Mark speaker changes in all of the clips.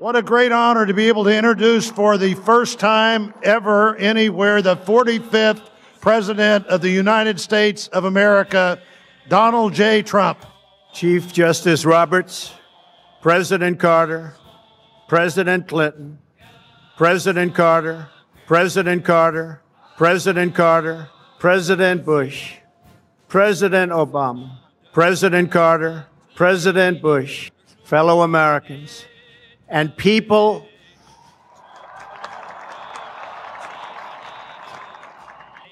Speaker 1: What a great honor to be able to introduce for the first time ever anywhere the 45th President of the United States of America, Donald J. Trump.
Speaker 2: Chief Justice Roberts, President Carter, President Clinton, President Carter, President Carter, President Carter, President Bush, President Obama, President Carter, President Bush, fellow Americans, and people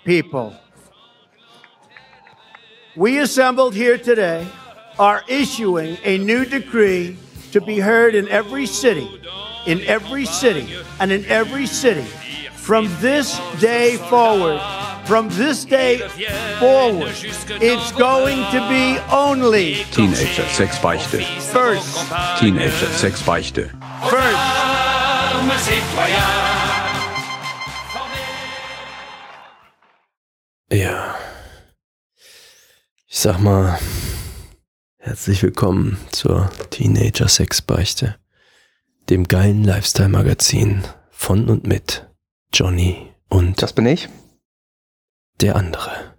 Speaker 2: people. We assembled here today are issuing a new decree to be heard in every city, in every city, and in every city from this day forward. From this day forward, it's going to be only
Speaker 3: Teenager, Sex, Beichte.
Speaker 2: first,
Speaker 3: Teenager, Sex, Beichte.
Speaker 2: first.
Speaker 4: Ja. Ich sag mal, herzlich willkommen zur Teenager Sex Beichte, dem geilen Lifestyle Magazin von und mit Johnny und
Speaker 5: Das bin ich.
Speaker 4: der andere.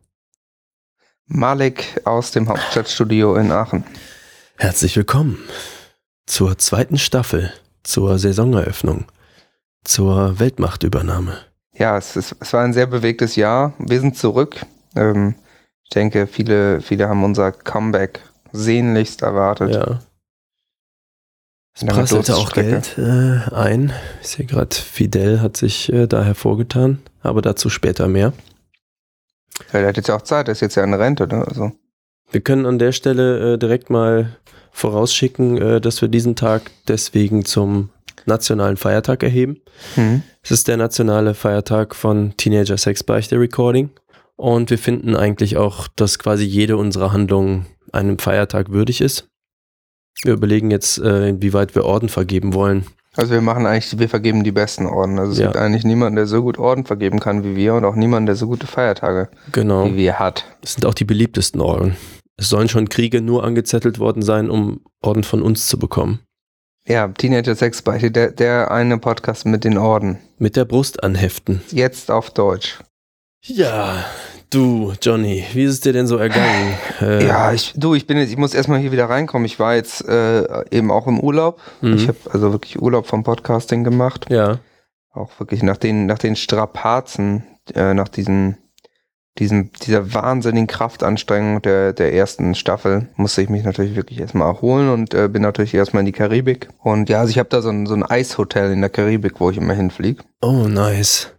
Speaker 5: Malik aus dem Hauptstadtstudio in Aachen.
Speaker 4: Herzlich willkommen zur zweiten Staffel, zur Saisoneröffnung, zur Weltmachtübernahme.
Speaker 5: Ja, es, ist, es war ein sehr bewegtes Jahr. Wir sind zurück. Ähm, ich denke, viele, viele haben unser Comeback sehnlichst erwartet.
Speaker 4: Ja. Es prasselte auch. Geld äh, ein. Ich sehe gerade, Fidel hat sich äh, da hervorgetan, aber dazu später mehr.
Speaker 5: Ja, der hat jetzt ja auch Zeit, der ist jetzt ja in Rente, ne? Also,
Speaker 4: Wir können an der Stelle äh, direkt mal vorausschicken, äh, dass wir diesen Tag deswegen zum nationalen Feiertag erheben.
Speaker 5: hm.
Speaker 4: Es ist der nationale Feiertag von Teenager Sex Beichte Recording. Und wir finden eigentlich auch, dass quasi jede unserer Handlungen einem Feiertag würdig ist. Wir überlegen jetzt, äh, inwieweit wir Orden vergeben wollen.
Speaker 5: also wir machen eigentlich, wir vergeben die besten Orden. Also es
Speaker 4: Ja.
Speaker 5: gibt eigentlich niemanden, der so gut Orden vergeben kann wie wir und auch niemanden, der so gute Feiertage
Speaker 4: Genau.
Speaker 5: wie wir hat.
Speaker 4: Das sind auch die beliebtesten Orden. Es sollen schon Kriege nur angezettelt worden sein, um Orden von uns zu bekommen.
Speaker 5: Ja, Teenager Sex Beichte, der, der eine Podcast mit den Orden.
Speaker 4: Mit der Brust anheften.
Speaker 5: Jetzt auf Deutsch.
Speaker 4: Ja, du, Johnny, wie ist es dir denn so ergangen? Äh,
Speaker 5: Ja, ich, du, ich bin jetzt, ich muss erstmal hier wieder reinkommen. Ich war jetzt äh, eben auch im Urlaub.
Speaker 4: Mhm.
Speaker 5: Ich habe also wirklich Urlaub vom Podcasting gemacht.
Speaker 4: Ja,
Speaker 5: Auch wirklich nach den, nach den Strapazen, äh, nach diesen, diesen, dieser wahnsinnigen Kraftanstrengung der, der ersten Staffel, musste ich mich natürlich wirklich erstmal erholen und äh, bin natürlich erstmal in die Karibik. Und ja, also ich habe da so ein, so ein Eishotel in der Karibik, wo ich immer hinfliege.
Speaker 4: oh, nice.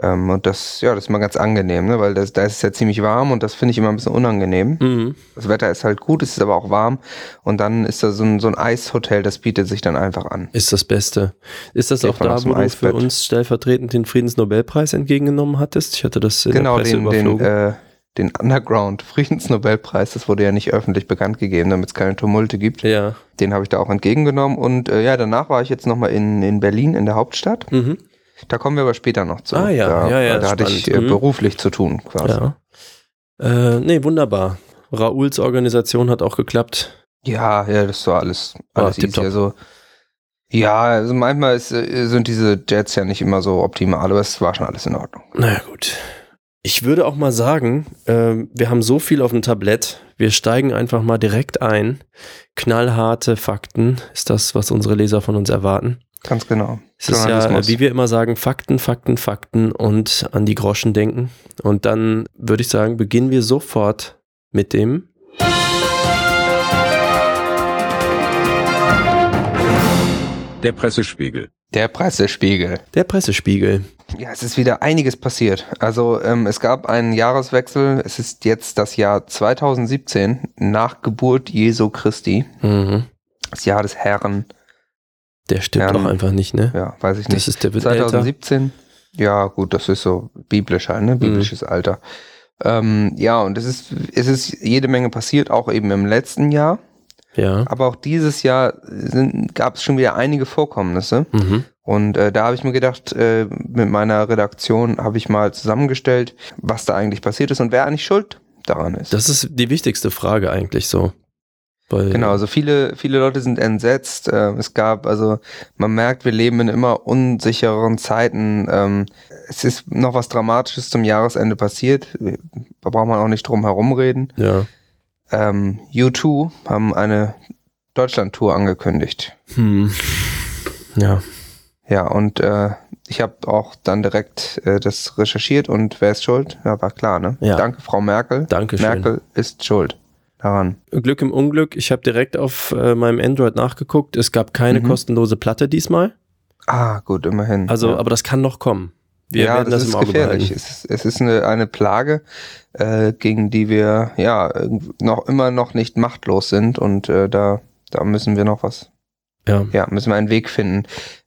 Speaker 5: Ähm, und das, ja, das ist mal ganz angenehm, ne? weil das, da ist es ja ziemlich warm und das finde ich immer ein bisschen unangenehm.
Speaker 4: Mhm.
Speaker 5: Das Wetter ist halt gut, es ist aber auch warm. Und dann ist da so ein, so ein Eishotel, das bietet sich dann einfach an.
Speaker 4: Ist das Beste. Ist das
Speaker 5: Geht
Speaker 4: auch da, wo du für uns stellvertretend den Friedensnobelpreis entgegengenommen hattest? Ich hatte das in
Speaker 5: genau,
Speaker 4: der Presse
Speaker 5: den, den,
Speaker 4: überflogen.
Speaker 5: äh, den Underground Friedensnobelpreis, das wurde ja nicht öffentlich bekannt gegeben, damit es keine Tumulte gibt.
Speaker 4: ja.
Speaker 5: Den habe ich da auch entgegengenommen. Und äh, ja, danach war ich jetzt nochmal in, in Berlin, in der Hauptstadt.
Speaker 4: Mhm.
Speaker 5: Da kommen wir aber später noch zu.
Speaker 4: Ah, ja,
Speaker 5: da,
Speaker 4: ja, ja,
Speaker 5: Da hatte ich
Speaker 4: spannend.
Speaker 5: äh,
Speaker 4: Mhm.
Speaker 5: beruflich zu tun quasi.
Speaker 4: Ja. Äh, nee, wunderbar. Rauls Organisation hat auch geklappt.
Speaker 5: Ja, ja, das war alles, alles
Speaker 4: Ah,
Speaker 5: easy. Also, ja, also manchmal ist, äh, sind diese Jets ja nicht immer so optimal, aber es war schon alles in Ordnung.
Speaker 4: Na gut. Ich würde auch mal sagen, ähm, wir haben so viel auf dem Tablett. Wir steigen einfach mal direkt ein. Knallharte Fakten ist das, was unsere Leser von uns erwarten.
Speaker 5: Ganz genau.
Speaker 4: Es ist ja, wie wir immer sagen, Fakten, Fakten, Fakten und an die Groschen denken. Und dann würde ich sagen, beginnen wir sofort mit dem.
Speaker 3: Der Pressespiegel.
Speaker 5: Der Pressespiegel.
Speaker 4: Der Pressespiegel.
Speaker 5: Ja, es ist wieder einiges passiert. Also ähm, es gab einen Jahreswechsel. Es ist jetzt das Jahr 2017 nach Geburt Jesu Christi.
Speaker 4: Mhm.
Speaker 5: Das Jahr des Herrn.
Speaker 4: Der stimmt
Speaker 5: Ähm,
Speaker 4: auch einfach nicht, ne?
Speaker 5: Ja, weiß ich
Speaker 4: das
Speaker 5: nicht.
Speaker 4: ist der wird älter.
Speaker 5: 2017. Ja, gut, das ist so biblisch halt, ne? Biblisches Alter. Ähm, ja, und es ist, es ist jede Menge passiert, auch eben im letzten Jahr.
Speaker 4: Ja.
Speaker 5: Aber auch dieses Jahr gab es schon wieder einige Vorkommnisse.
Speaker 4: Mhm.
Speaker 5: Und äh, da habe ich mir gedacht, äh, mit meiner Redaktion habe ich mal zusammengestellt, was da eigentlich passiert ist und wer eigentlich schuld daran ist.
Speaker 4: Das ist die wichtigste Frage eigentlich so. Weil,
Speaker 5: Genau, also viele, viele Leute sind entsetzt. Ähm, es gab, also man merkt, wir leben in immer unsichereren Zeiten. Ähm, es ist noch was Dramatisches zum Jahresende passiert. Da braucht man auch nicht drum herum reden.
Speaker 4: Ja.
Speaker 5: Ähm, U2 haben eine Deutschland-Tour angekündigt.
Speaker 4: Hm. Ja.
Speaker 5: Ja, und äh, ich habe auch dann direkt äh, das recherchiert und wer ist schuld? Ja, war klar, ne?
Speaker 4: Ja.
Speaker 5: Danke, Frau Merkel.
Speaker 4: Dankeschön.
Speaker 5: Merkel ist schuld daran.
Speaker 4: Glück im Unglück. Ich habe direkt auf äh, meinem Android nachgeguckt. Es gab keine
Speaker 5: Mhm.
Speaker 4: kostenlose Platte diesmal.
Speaker 5: Ah, gut, immerhin.
Speaker 4: Also,
Speaker 5: ja.
Speaker 4: aber das kann noch kommen. Wir
Speaker 5: ja,
Speaker 4: werden das,
Speaker 5: ist gefährlich. Es ist, es ist eine, eine Plage, äh, gegen die wir ja noch immer noch nicht machtlos sind und äh, da, da müssen wir noch was,
Speaker 4: Ja.
Speaker 5: ja, müssen wir einen Weg finden.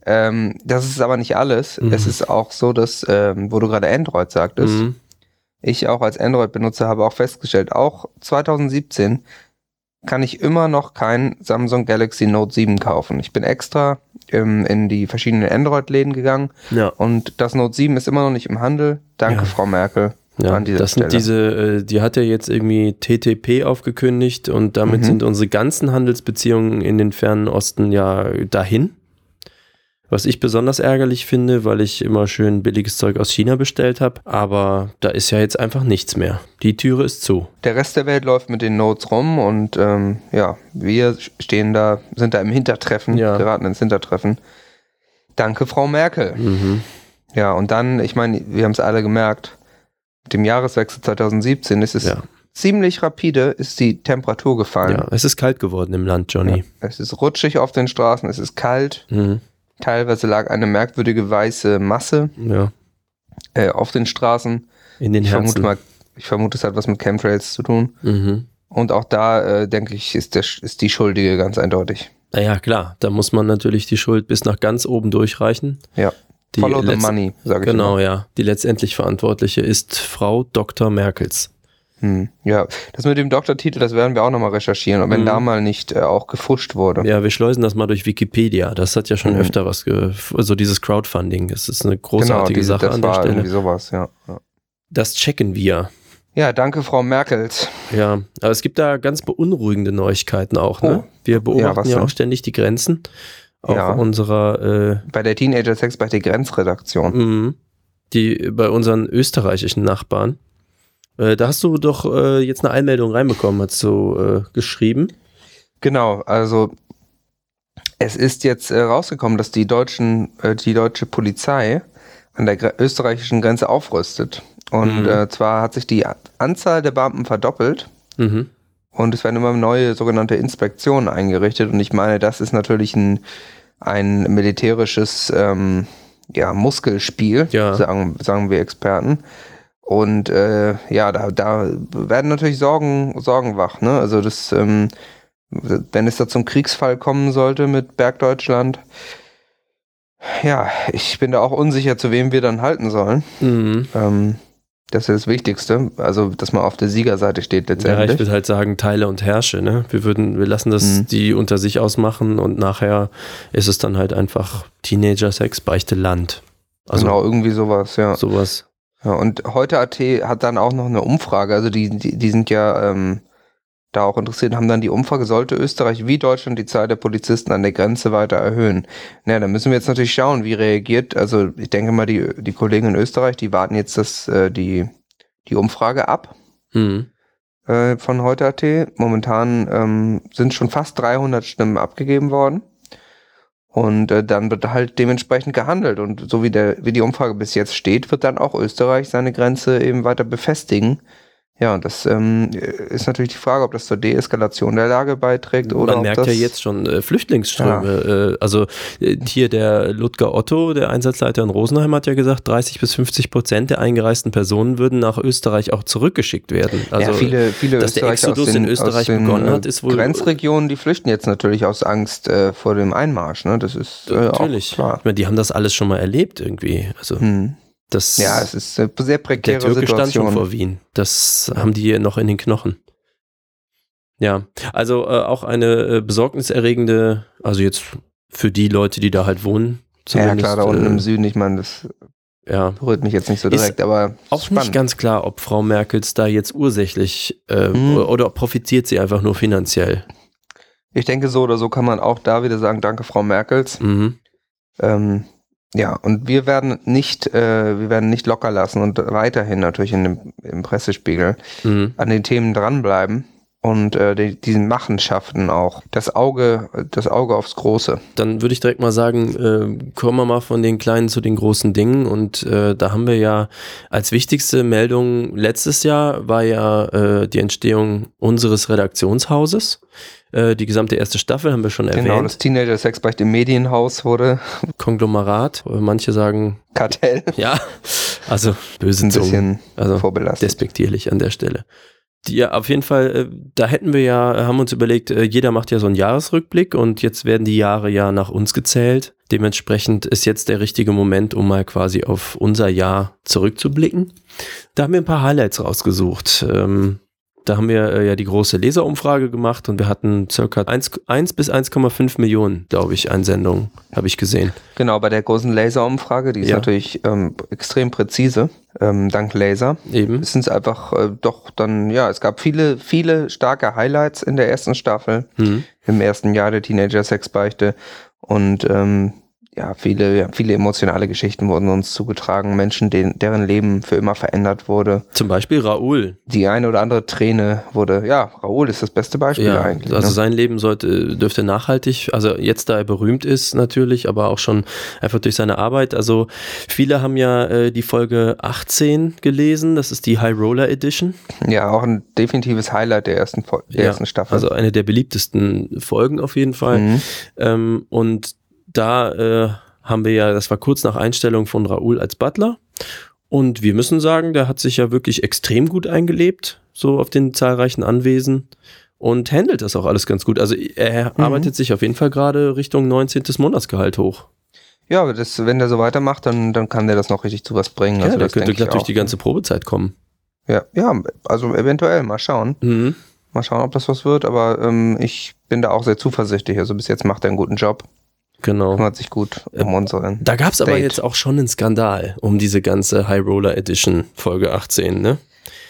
Speaker 5: Ähm, das ist aber nicht alles.
Speaker 4: Mhm.
Speaker 5: Es ist auch so, dass, ähm, wo du gerade Android sagtest,
Speaker 4: Mhm.
Speaker 5: Ich auch als Android-Benutzer habe auch festgestellt, auch 2017 kann ich immer noch kein Samsung Galaxy Note 7 kaufen. Ich bin extra ähm, in die verschiedenen Android-Läden gegangen
Speaker 4: Ja.
Speaker 5: und das Note 7 ist immer noch nicht im Handel. Danke,
Speaker 4: Ja.
Speaker 5: Frau Merkel.
Speaker 4: Ja, das sind
Speaker 5: Stelle.
Speaker 4: diese, äh, die hat ja jetzt irgendwie TTP aufgekündigt und damit
Speaker 5: Mhm.
Speaker 4: sind unsere ganzen Handelsbeziehungen in den fernen Osten ja dahin. Was ich besonders ärgerlich finde, weil ich immer schön billiges Zeug aus China bestellt habe. Aber da ist ja jetzt einfach nichts mehr. Die Türe ist zu.
Speaker 5: Der Rest der Welt läuft mit den Notes rum und ähm, ja, wir stehen da, sind da im Hintertreffen,
Speaker 4: Ja.
Speaker 5: geraten ins Hintertreffen. Danke, Frau Merkel.
Speaker 4: Mhm.
Speaker 5: Ja, und dann, ich meine, wir haben es alle gemerkt, mit dem Jahreswechsel 2017 ist es
Speaker 4: Ja.
Speaker 5: ziemlich rapide, ist die Temperatur gefallen.
Speaker 4: ja, es ist kalt geworden im Land, Johnny.
Speaker 5: Es ist rutschig auf den Straßen, es ist kalt.
Speaker 4: Mhm.
Speaker 5: Teilweise lag eine merkwürdige weiße Masse
Speaker 4: Ja,
Speaker 5: äh, auf den Straßen.
Speaker 4: in den
Speaker 5: Ich vermute
Speaker 4: Herzen.
Speaker 5: mal, ich vermute, es hat was mit Chemtrails zu tun.
Speaker 4: Mhm.
Speaker 5: Und auch da, äh, denke ich, ist, der, ist die Schuldige ganz eindeutig.
Speaker 4: Naja, klar, da muss man natürlich die Schuld bis nach ganz oben durchreichen.
Speaker 5: Ja.
Speaker 4: Die
Speaker 5: Follow the money, sage ich
Speaker 4: Genau,
Speaker 5: immer.
Speaker 4: ja. Die letztendlich Verantwortliche ist Frau Dr. Merkels.
Speaker 5: Hm, ja, das mit dem Doktortitel, das werden wir auch nochmal recherchieren, und wenn
Speaker 4: Mhm.
Speaker 5: da mal nicht äh, auch gefuscht wurde.
Speaker 4: Ja, wir schleusen das mal durch Wikipedia. Das hat ja schon
Speaker 5: Mhm.
Speaker 4: öfter was, also dieses Crowdfunding. Das ist eine großartige
Speaker 5: diese-
Speaker 4: Sache an der
Speaker 5: war irgendwie
Speaker 4: Stelle.
Speaker 5: sowas, ja. ja.
Speaker 4: Das checken wir.
Speaker 5: Ja, danke, Frau Merkels.
Speaker 4: Ja, aber es gibt da ganz beunruhigende Neuigkeiten auch. Ne?
Speaker 5: Oh.
Speaker 4: Wir
Speaker 5: Ja,
Speaker 4: beobachten ja,
Speaker 5: denn?
Speaker 4: auch ständig die Grenzen. Auch
Speaker 5: Ja.
Speaker 4: unserer,
Speaker 5: Bei der Teenager Sex bei der
Speaker 4: äh,
Speaker 5: Grenzredaktion.
Speaker 4: mh, die bei unseren österreichischen Nachbarn. Äh, da hast du doch äh, jetzt eine Einmeldung reinbekommen, hast du äh, geschrieben.
Speaker 5: Genau, also es ist jetzt äh, rausgekommen, dass die deutschen, äh, die deutsche Polizei an der österreichischen Grenze aufrüstet. Und
Speaker 4: Mhm.
Speaker 5: zwar hat sich die Anzahl der Beamten verdoppelt
Speaker 4: Mhm.
Speaker 5: und es werden immer neue sogenannte Inspektionen eingerichtet. Und ich meine, das ist natürlich ein, ein militärisches ähm, ja, Muskelspiel,
Speaker 4: Ja.
Speaker 5: sagen, sagen wir Experten. Und äh, ja, da, da werden natürlich Sorgen, Sorgen wach. Ne? Also das, ähm, wenn es da zum Kriegsfall kommen sollte mit Bergdeutschland, ja, ich bin da auch unsicher, zu wem wir dann halten sollen.
Speaker 4: Mhm.
Speaker 5: Ähm, das ist das Wichtigste. Also, dass man auf der Siegerseite steht
Speaker 4: Ja, ich
Speaker 5: letztendlich.
Speaker 4: würde halt sagen, teile und herrsche. Ne? Wir würden, wir lassen das
Speaker 5: Mhm.
Speaker 4: die unter sich ausmachen und nachher ist es dann halt einfach Teenager-Sex, Beichte Land. Also
Speaker 5: genau, irgendwie sowas, ja.
Speaker 4: sowas.
Speaker 5: Ja. Und heute AT hat dann auch noch eine Umfrage, also die, die, die sind ja ähm, da auch interessiert, haben dann die Umfrage, sollte Österreich wie Deutschland die Zahl der Polizisten an der Grenze weiter erhöhen? Naja, da müssen wir jetzt natürlich schauen, wie reagiert, also ich denke mal, die, die Kollegen in Österreich, die warten jetzt das, äh, die, die Umfrage ab.
Speaker 4: Mhm.
Speaker 5: äh, von heute AT. Momentan ähm, sind schon fast 300 Stimmen abgegeben worden. Und äh, dann wird halt dementsprechend gehandelt. Und so wie, der, wie die Umfrage bis jetzt steht, wird dann auch Österreich seine Grenze eben weiter befestigen. Ja, und das ähm, ist natürlich die Frage, ob das zur Deeskalation der Lage beiträgt oder
Speaker 4: Man merkt ja jetzt schon äh, Flüchtlingsströme. Äh, also äh, hier der Ludger Otto, der Einsatzleiter in Rosenheim, hat ja gesagt, 30 bis 50 Prozent der eingereisten Personen würden nach Österreich auch zurückgeschickt werden. Also
Speaker 5: ja, viele, viele
Speaker 4: dass der Exodus
Speaker 5: den,
Speaker 4: in Österreich
Speaker 5: den,
Speaker 4: begonnen
Speaker 5: äh,
Speaker 4: hat, ist wohl-
Speaker 5: Grenzregionen, die flüchten jetzt natürlich aus Angst äh, vor dem Einmarsch. Ne? Das ist äh,
Speaker 4: natürlich.
Speaker 5: auch klar.
Speaker 4: Ich meine, die haben das alles schon mal erlebt irgendwie. Also
Speaker 5: Hm.
Speaker 4: Das
Speaker 5: Ja, es ist eine sehr
Speaker 4: der
Speaker 5: prekäre
Speaker 4: Türke stand schon
Speaker 5: Situation.
Speaker 4: vor Wien. Das haben die noch in den Knochen. Ja, also äh, auch eine äh, besorgniserregende, also jetzt für die Leute, die da halt wohnen.
Speaker 5: Ja, klar, da unten
Speaker 4: äh,
Speaker 5: im Süden, ich meine, das
Speaker 4: Ja,
Speaker 5: berührt mich jetzt nicht so
Speaker 4: Ist
Speaker 5: direkt, aber
Speaker 4: auch
Speaker 5: spannend.
Speaker 4: nicht ganz klar, ob Frau Merkels da jetzt ursächlich äh,
Speaker 5: Hm.
Speaker 4: oder, oder profitiert sie einfach nur finanziell.
Speaker 5: Ich denke, so oder so kann man auch da wieder sagen, danke Frau Merkels.
Speaker 4: Mhm.
Speaker 5: Ähm, ja, und wir werden nicht, äh, wir werden nicht locker lassen und weiterhin natürlich in dem, im Pressespiegel
Speaker 4: Mhm.
Speaker 5: an den Themen dranbleiben und äh, die, diesen Machenschaften auch das Auge, das Auge aufs Große.
Speaker 4: Dann würde ich direkt mal sagen, äh, kommen wir mal von den kleinen zu den großen Dingen. Und äh, da haben wir ja als wichtigste Meldung letztes Jahr war ja äh, die Entstehung unseres Redaktionshauses. Äh, die gesamte erste Staffel haben wir schon
Speaker 5: Genau, das
Speaker 4: erwähnt.
Speaker 5: Teenager Sexbeicht im Medienhaus wurde
Speaker 4: Konglomerat. Äh, Manche sagen,
Speaker 5: Kartell.
Speaker 4: ja, also böse
Speaker 5: Ein bisschen
Speaker 4: Also
Speaker 5: vorbelastet.
Speaker 4: despektierlich an der Stelle. Die, ja, auf jeden Fall, äh, da hätten wir ja, haben uns überlegt, jeder macht ja so einen Jahresrückblick und jetzt werden die Jahre ja nach uns gezählt. Dementsprechend ist jetzt der richtige Moment, um mal quasi auf unser Jahr zurückzublicken. Da haben wir ein paar Highlights rausgesucht. Ähm, da haben wir äh, ja die große Leserumfrage gemacht und wir hatten circa 1, 1 bis 1,5 Millionen, glaube ich, Einsendungen, habe ich gesehen.
Speaker 5: Genau, bei der großen Laserumfrage, die ist
Speaker 4: Ja.
Speaker 5: natürlich ähm, extrem präzise, ähm, dank Laser.
Speaker 4: Eben.
Speaker 5: Es sind einfach äh, doch dann, ja, es gab viele, viele starke Highlights in der ersten Staffel,
Speaker 4: Mhm.
Speaker 5: im ersten Jahr der Teenager-Sexbeichte und ähm, ja, viele, viele emotionale Geschichten wurden uns zugetragen, Menschen, denen, deren Leben für immer verändert wurde.
Speaker 4: Zum Beispiel Raoul.
Speaker 5: Die eine oder andere Träne wurde, ja, Raoul ist das beste Beispiel
Speaker 4: Ja,
Speaker 5: eigentlich.
Speaker 4: also
Speaker 5: ne?
Speaker 4: sein Leben sollte, dürfte nachhaltig, also jetzt da er berühmt ist natürlich, aber auch schon einfach durch seine Arbeit. Also viele haben ja äh, die Folge 18 gelesen, das ist die High Roller Edition.
Speaker 5: Ja, auch ein definitives Highlight der ersten, Fol- der
Speaker 4: Ja,
Speaker 5: ersten Staffel.
Speaker 4: Also eine der beliebtesten Folgen auf jeden Fall.
Speaker 5: Mhm.
Speaker 4: Ähm, und da äh, haben wir ja, das war kurz nach Einstellung von Raoul als Butler. Und wir müssen sagen, der hat sich ja wirklich extrem gut eingelebt, so auf den zahlreichen Anwesen. Und handelt das auch alles ganz gut. Also er
Speaker 5: Mhm.
Speaker 4: arbeitet sich auf jeden Fall gerade Richtung 19. Monatsgehalt hoch.
Speaker 5: Ja, aber das, wenn der so weitermacht, dann, dann kann der das noch richtig zu was bringen.
Speaker 4: Ja,
Speaker 5: also
Speaker 4: der könnte glatt durch die ganze Probezeit kommen.
Speaker 5: Ja, ja, also eventuell, mal schauen.
Speaker 4: Mhm.
Speaker 5: Mal schauen, ob das was wird, aber ähm, ich bin da auch sehr zuversichtlich. Also bis jetzt macht er einen guten Job,
Speaker 4: Genau.
Speaker 5: kümmert sich gut um unseren.
Speaker 4: Da gab es aber jetzt auch schon einen Skandal um diese ganze High Roller Edition Folge 18, ne?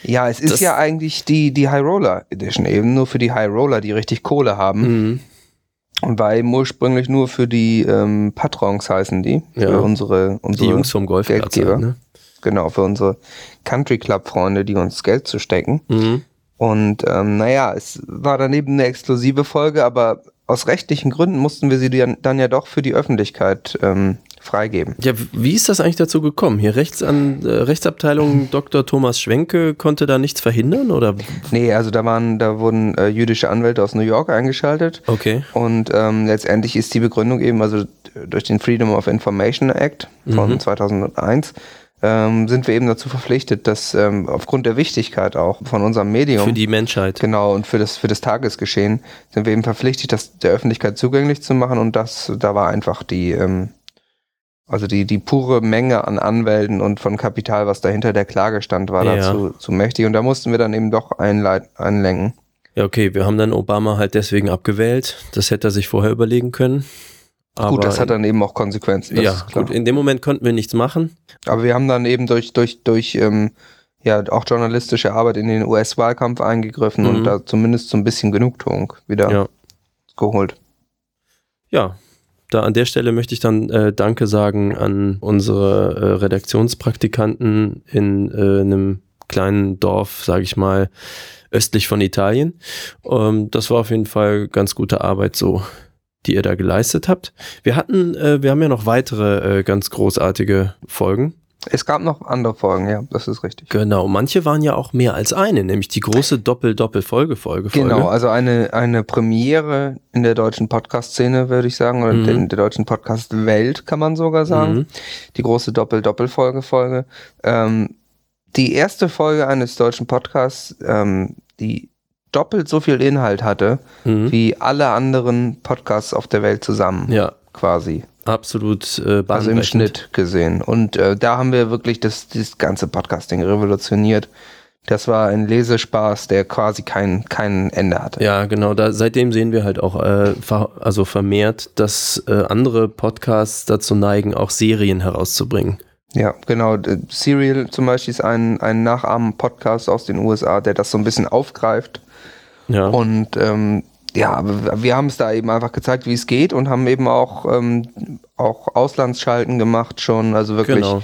Speaker 5: Ja, es ist
Speaker 4: das-
Speaker 5: ja eigentlich die, die High Roller Edition, eben nur für die High Roller, die richtig Kohle haben.
Speaker 4: Mhm.
Speaker 5: Und war eben ursprünglich nur für die ähm, Patrons heißen die, für
Speaker 4: Ja.
Speaker 5: unsere,
Speaker 4: Die
Speaker 5: unsere
Speaker 4: Jungs vom Golfplatz
Speaker 5: Geldgeber.
Speaker 4: halt, ne?
Speaker 5: genau, für unsere Country Club Freunde, die uns Geld zu stecken.
Speaker 4: Mhm.
Speaker 5: Und ähm, naja, es war daneben eine exklusive Folge, aber aus rechtlichen Gründen mussten wir sie dann, ja doch für die Öffentlichkeit ähm, freigeben.
Speaker 4: Ja, wie ist das eigentlich dazu gekommen? Hier Rechts an, äh, Rechtsabteilung Dr. Thomas Schwenke konnte da nichts verhindern oder?
Speaker 5: Nee, also da waren, da wurden äh, jüdische Anwälte aus New York eingeschaltet.
Speaker 4: Okay.
Speaker 5: Und ähm, letztendlich ist die Begründung eben, also durch den Freedom of Information Act von
Speaker 4: Mhm.
Speaker 5: 2001, ähm, sind wir eben dazu verpflichtet, dass ähm, aufgrund der Wichtigkeit auch von unserem Medium
Speaker 4: Für die Menschheit.
Speaker 5: Genau, und für das, für das Tagesgeschehen sind wir eben verpflichtet, das der Öffentlichkeit zugänglich zu machen und das, da war einfach die, ähm, also die, die pure Menge an Anwälten und von Kapital, was dahinter der Klage stand, war
Speaker 4: Ja.
Speaker 5: dazu zu mächtig und da mussten wir dann eben doch einleit, einlenken.
Speaker 4: Ja, okay, wir haben dann Obama halt deswegen abgewählt. Das hätte er sich vorher überlegen können. Aber
Speaker 5: gut, das hat dann eben auch Konsequenzen.
Speaker 4: Ja, gut, in dem Moment konnten wir nichts machen.
Speaker 5: Aber wir haben dann eben durch, durch, durch ähm, ja, auch journalistische Arbeit in den US-Wahlkampf eingegriffen
Speaker 4: Mhm.
Speaker 5: und da zumindest so ein bisschen Genugtuung wieder
Speaker 4: Ja.
Speaker 5: geholt.
Speaker 4: Ja, da an der Stelle möchte ich dann äh, Danke sagen an unsere äh, Redaktionspraktikanten in äh, einem kleinen Dorf, sage ich mal, östlich von Italien. Ähm, das war auf jeden Fall ganz gute Arbeit so, die ihr da geleistet habt. Wir hatten, äh, wir haben ja noch weitere äh, ganz großartige Folgen.
Speaker 5: Es gab noch andere Folgen, ja, das ist richtig.
Speaker 4: Genau, manche waren ja auch mehr als eine, nämlich die große Doppel-Doppel-Folge-Folge.
Speaker 5: Genau, also eine, eine Premiere in der deutschen Podcast-Szene, würde ich sagen, oder
Speaker 4: Mhm.
Speaker 5: in der deutschen Podcast-Welt, kann man sogar sagen.
Speaker 4: Mhm.
Speaker 5: Die große Doppel-Doppel-Folge-Folge. Ähm, die erste Folge eines deutschen Podcasts, ähm, die doppelt so viel Inhalt hatte,
Speaker 4: Mhm.
Speaker 5: wie alle anderen Podcasts auf der Welt zusammen,
Speaker 4: Ja,
Speaker 5: quasi.
Speaker 4: absolut äh,
Speaker 5: Also im. Schnitt gesehen. Und äh, da haben wir wirklich das, das ganze Podcasting revolutioniert. Das war ein Lesespaß, der quasi kein, kein Ende hatte.
Speaker 4: Ja, genau. Da, seitdem sehen wir halt auch äh, ver, also vermehrt, dass äh, andere Podcasts dazu neigen, auch Serien herauszubringen.
Speaker 5: Ja, genau. Serial zum Beispiel ist ein, ein Nachahmen-Podcast aus den USA, der das so ein bisschen aufgreift
Speaker 4: Ja.
Speaker 5: und ähm, ja, wir haben es da eben einfach gezeigt, wie es geht und haben eben auch, ähm, auch Auslandsschalten gemacht schon, also wirklich
Speaker 4: Genau.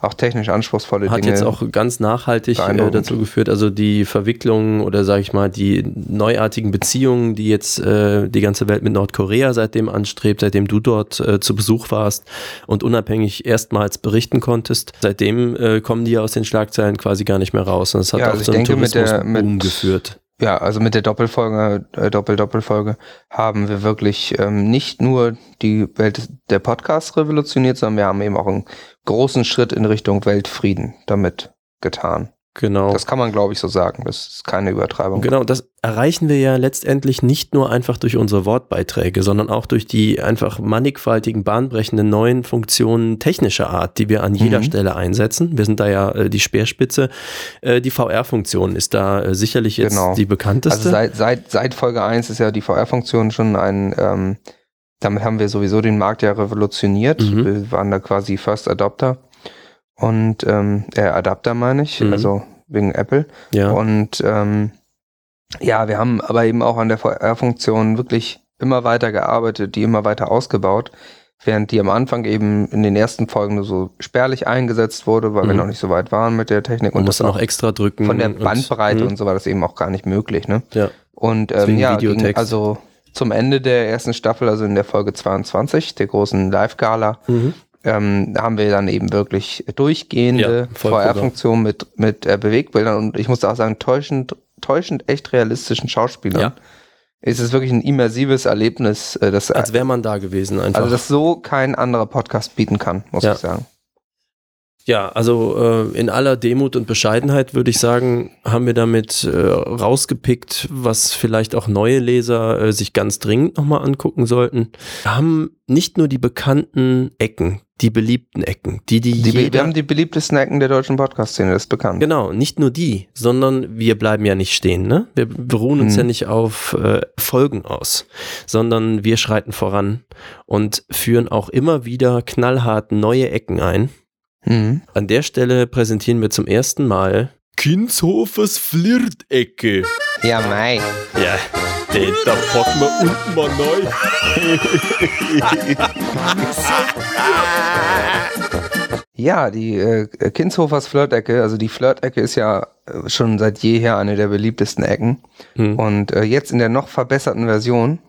Speaker 5: auch technisch anspruchsvolle
Speaker 4: Hat
Speaker 5: Dinge.
Speaker 4: jetzt auch ganz nachhaltig äh, dazu geführt, also die Verwicklungen oder sage ich mal die neuartigen Beziehungen, die jetzt äh, die ganze Welt mit Nordkorea seitdem anstrebt, seitdem du dort äh, zu Besuch warst und unabhängig erstmals berichten konntest, seitdem äh, kommen die aus den Schlagzeilen quasi gar nicht mehr raus. Und das hat
Speaker 5: Ja,
Speaker 4: auch
Speaker 5: also ich
Speaker 4: so
Speaker 5: denke, mit der- mit-
Speaker 4: geführt.
Speaker 5: Ja, also mit der Doppelfolge, äh, Doppel-Doppelfolge haben wir wirklich ähm, nicht nur die Welt der Podcasts revolutioniert, sondern wir haben eben auch einen großen Schritt in Richtung Weltfrieden damit getan.
Speaker 4: Genau.
Speaker 5: Das kann man, glaube ich, so sagen. Das ist keine Übertreibung.
Speaker 4: Genau, das erreichen wir ja letztendlich nicht nur einfach durch unsere Wortbeiträge, sondern auch durch die einfach mannigfaltigen, bahnbrechenden neuen Funktionen technischer Art, die wir an jeder
Speaker 5: Mhm.
Speaker 4: Stelle einsetzen. Wir sind da ja äh, die Speerspitze. Äh, die VR-Funktion ist da äh, sicherlich jetzt
Speaker 5: Genau.
Speaker 4: die bekannteste.
Speaker 5: Also seit, seit, seit Folge 1 ist ja die VR-Funktion schon ein, ähm, damit haben wir sowieso den Markt ja revolutioniert.
Speaker 4: Mhm.
Speaker 5: Wir waren da quasi First Adopter und ähm, äh, Adapter meine ich,
Speaker 4: Mhm.
Speaker 5: also wegen Apple.
Speaker 4: ja.
Speaker 5: Und ähm, ja, wir haben aber eben auch an der VR-Funktion wirklich immer weiter gearbeitet, die immer weiter ausgebaut, während die am Anfang eben in den ersten Folgen nur so spärlich eingesetzt wurde, weil wir
Speaker 4: Mhm.
Speaker 5: noch nicht so weit waren mit der Technik. Und
Speaker 4: muss
Speaker 5: das auch
Speaker 4: extra drücken.
Speaker 5: von der
Speaker 4: und-
Speaker 5: Bandbreite
Speaker 4: Mhm.
Speaker 5: und so war das eben auch gar nicht möglich. Ne?
Speaker 4: Ja.
Speaker 5: Und ähm, ja, gegen, also zum Ende der ersten Staffel, also in der Folge 22, der großen Live-Gala,
Speaker 4: Mhm.
Speaker 5: Ähm, haben wir dann eben wirklich durchgehende
Speaker 4: Ja.
Speaker 5: VR-Funktionen mit, mit äh, Bewegbildern und ich muss auch sagen, täuschend, täuschend echt realistischen Schauspielern.
Speaker 4: Ja.
Speaker 5: Es ist wirklich ein immersives Erlebnis, äh, das,
Speaker 4: Als wäre man da gewesen einfach.
Speaker 5: also das so kein anderer Podcast bieten kann, muss
Speaker 4: Ja.
Speaker 5: ich sagen.
Speaker 4: Ja, also äh, in aller Demut und Bescheidenheit würde ich sagen, haben wir damit äh, rausgepickt, was vielleicht auch neue Leser äh, sich ganz dringend nochmal angucken sollten. Wir haben nicht nur die bekannten Ecken, die beliebten Ecken, die die,
Speaker 5: Die, wir haben die beliebtesten Ecken der deutschen Podcast-Szene, das ist bekannt.
Speaker 4: Genau, nicht nur die, sondern wir bleiben ja nicht stehen. Ne? Wir beruhen uns
Speaker 5: Mhm.
Speaker 4: ja nicht auf äh, Folgen aus, sondern wir schreiten voran und führen auch immer wieder knallhart neue Ecken ein.
Speaker 5: Mhm.
Speaker 4: An der Stelle präsentieren wir zum ersten Mal Kinshofers Flirtecke.
Speaker 5: Ja, mei.
Speaker 4: Ja, den da packen wir unten mal neu.
Speaker 5: Ja, die äh, Kinshofers Flirtecke, also die Flirtecke ist ja äh, schon seit jeher eine der beliebtesten Ecken.
Speaker 4: Hm.
Speaker 5: Und äh, jetzt in der noch verbesserten Version.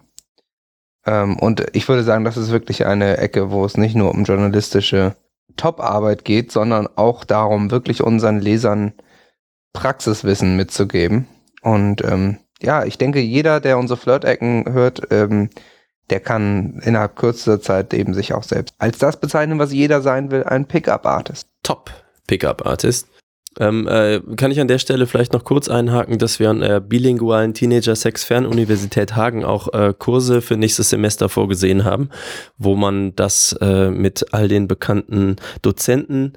Speaker 5: Ähm, und ich würde sagen, das ist wirklich eine Ecke, wo es nicht nur um journalistische Top-Arbeit geht, sondern auch darum, wirklich unseren Lesern Praxiswissen mitzugeben. Und ähm, ja, ich denke, jeder, der unsere Flirtecken hört, ähm, der kann innerhalb kürzester Zeit eben sich auch selbst als das bezeichnen, was jeder sein will, ein Pickup-Artist.
Speaker 4: Top Pickup Artist. Ähm, äh, kann ich an der Stelle vielleicht noch kurz einhaken, dass wir an der bilingualen Teenager-Sex-Fernuniversität Hagen auch äh, Kurse für nächstes Semester vorgesehen haben, wo man das äh, mit all den bekannten Dozenten,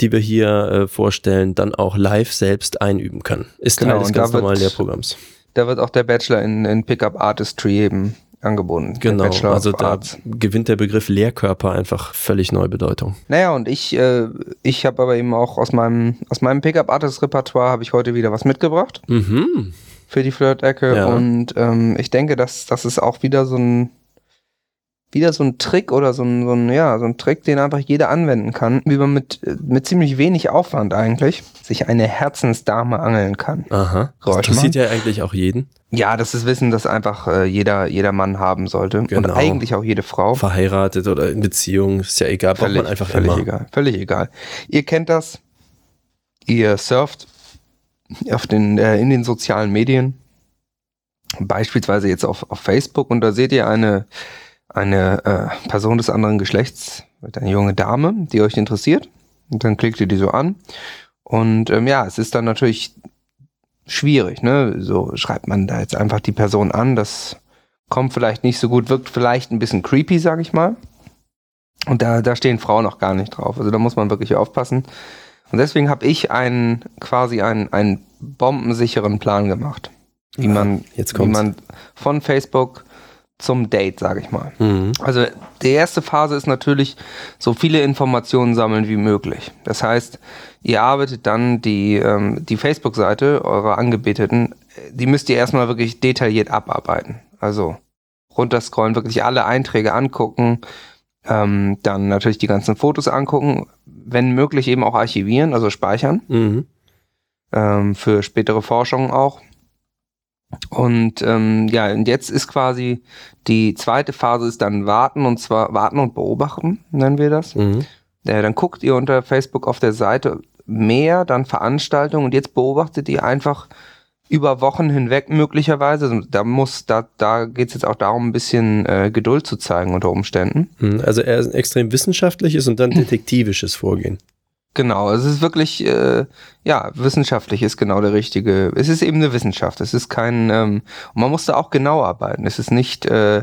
Speaker 4: die wir hier äh, vorstellen, dann auch live selbst einüben kann. Ist
Speaker 5: Genau,
Speaker 4: Teil des ganz
Speaker 5: wird-
Speaker 4: normalen Lehrprogramms.
Speaker 5: Da wird auch der Bachelor in, in Pickup Artistry eben angeboten.
Speaker 4: Genau, also da gewinnt der Begriff Lehrkörper einfach völlig neue Bedeutung.
Speaker 5: Naja, und ich, äh, ich habe aber eben auch aus meinem, aus meinem Pickup-Artist-Repertoire habe ich heute wieder was mitgebracht
Speaker 4: Mhm.
Speaker 5: für die Flirt-Ecke.
Speaker 4: Ja.
Speaker 5: Und ähm, ich denke, dass das ist auch wieder so ein wieder so ein Trick oder so ein, so ein, ja, so ein Trick, den einfach jeder anwenden kann, wie man mit, mit ziemlich wenig Aufwand eigentlich sich eine Herzensdame angeln kann.
Speaker 4: Aha. Das interessiert ja eigentlich auch jeden.
Speaker 5: Ja, das ist Wissen, das einfach äh, jeder, jeder Mann haben sollte.
Speaker 4: Genau.
Speaker 5: Und eigentlich auch jede Frau.
Speaker 4: Verheiratet oder in Beziehung, ist ja egal, braucht man einfach
Speaker 5: völlig
Speaker 4: immer.
Speaker 5: egal. Völlig egal. Ihr kennt das. Ihr surft auf den, äh, in den sozialen Medien. Beispielsweise jetzt auf, auf Facebook und da seht ihr eine, eine äh, Person des anderen Geschlechts, eine junge Dame, die euch interessiert. Und dann klickt ihr die so an. Und ähm, ja, es ist dann natürlich schwierig, ne? So schreibt man da jetzt einfach die Person an. Das kommt vielleicht nicht so gut, wirkt vielleicht ein bisschen creepy, sag ich mal. Und da, da stehen Frauen noch gar nicht drauf. Also da muss man wirklich aufpassen. Und deswegen habe ich einen quasi einen, einen bombensicheren Plan gemacht. Wie
Speaker 4: Ah,
Speaker 5: man, wie man von Facebook zum Date, sage ich mal.
Speaker 4: Mhm.
Speaker 5: Also die erste Phase ist natürlich so viele Informationen sammeln wie möglich. Das heißt, ihr arbeitet dann die, ähm, die Facebook-Seite eurer Angebeteten, die müsst ihr erstmal wirklich detailliert abarbeiten. Also runterscrollen, wirklich alle Einträge angucken, ähm, dann natürlich die ganzen Fotos angucken, wenn möglich eben auch archivieren, also speichern,
Speaker 4: Mhm.
Speaker 5: ähm, für spätere Forschung auch. Und ähm, ja, und jetzt ist quasi die zweite Phase ist dann warten und zwar warten und beobachten, nennen wir das.
Speaker 4: Mhm.
Speaker 5: Äh, dann guckt ihr unter Facebook auf der Seite mehr, dann Veranstaltungen und jetzt beobachtet ihr einfach über Wochen hinweg möglicherweise. Also Da muss, da, da geht es jetzt auch darum, ein bisschen äh, Geduld zu zeigen unter Umständen.
Speaker 4: Mhm. Also eher ein extrem wissenschaftliches und dann detektivisches Vorgehen.
Speaker 5: Genau, es ist wirklich, äh, ja, wissenschaftlich ist genau der richtige. Es ist eben eine Wissenschaft. Es ist kein, ähm, und man muss da auch genau arbeiten. Es ist nicht, äh,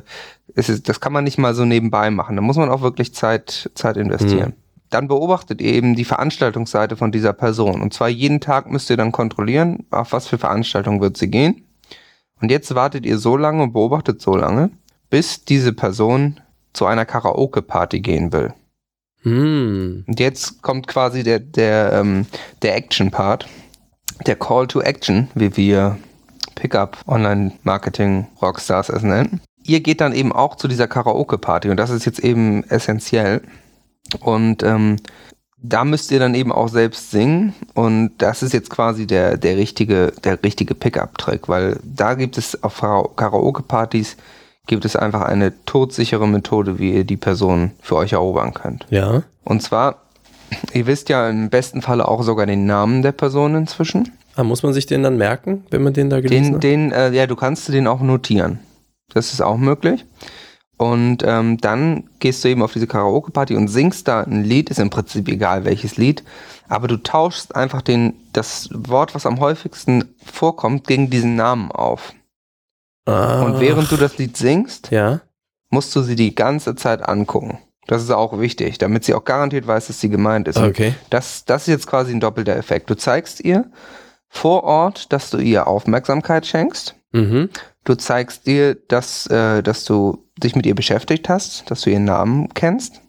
Speaker 5: es ist, das kann man nicht mal so nebenbei machen. Da muss man auch wirklich Zeit, Zeit investieren. Dann beobachtet ihr eben die Veranstaltungsseite von dieser Person. Und zwar jeden Tag müsst ihr dann kontrollieren, auf was für Veranstaltung wird sie gehen. Und jetzt wartet ihr so lange und beobachtet so lange, bis diese Person zu einer Karaoke-Party gehen will.
Speaker 4: Hm.
Speaker 5: Und jetzt kommt quasi der, der, ähm, der Action-Part, der Call to Action, wie wir Pickup Online Marketing Rockstars es nennen. Ihr geht dann eben auch zu dieser Karaoke-Party und das ist jetzt eben essentiell. Und ähm, da müsst ihr dann eben auch selbst singen und das ist jetzt quasi der, der richtige, der richtige Pickup-Trick, weil da gibt es auf Kara- Karaoke-Partys gibt es einfach eine todsichere Methode, wie ihr die Person für euch erobern könnt.
Speaker 4: Ja.
Speaker 5: Und zwar, ihr wisst ja im besten Falle auch sogar den Namen der Person inzwischen.
Speaker 4: Ah, muss man sich den dann merken, wenn man den da gelesen
Speaker 5: Den,
Speaker 4: hat?
Speaker 5: den, äh, ja, du kannst den auch notieren. Das ist auch möglich. Und ähm, dann gehst du eben auf diese Karaoke-Party und singst da ein Lied, ist im Prinzip egal welches Lied, aber du tauschst einfach den, das Wort, was am häufigsten vorkommt, gegen diesen Namen auf.
Speaker 4: Ah.
Speaker 5: Und während du das Lied singst,
Speaker 4: Ja.
Speaker 5: musst du sie die ganze Zeit angucken. Das ist auch wichtig, damit sie auch garantiert weiß, dass sie gemeint ist. Und
Speaker 4: Okay.
Speaker 5: Das, das ist jetzt quasi ein doppelter Effekt. Du zeigst ihr vor Ort, dass du ihr Aufmerksamkeit schenkst.
Speaker 4: Mhm.
Speaker 5: Du zeigst ihr, dass, äh, dass du dich mit ihr beschäftigt hast, dass du ihren Namen kennst.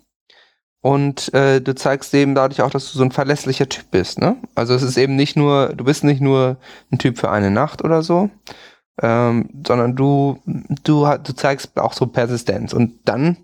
Speaker 5: Und äh, du zeigst eben dadurch auch, dass du so ein verlässlicher Typ bist. Ne? Also es ist eben nicht nur, du bist nicht nur ein Typ für eine Nacht oder so, ähm, sondern du, du, du zeigst auch so Persistenz. Und dann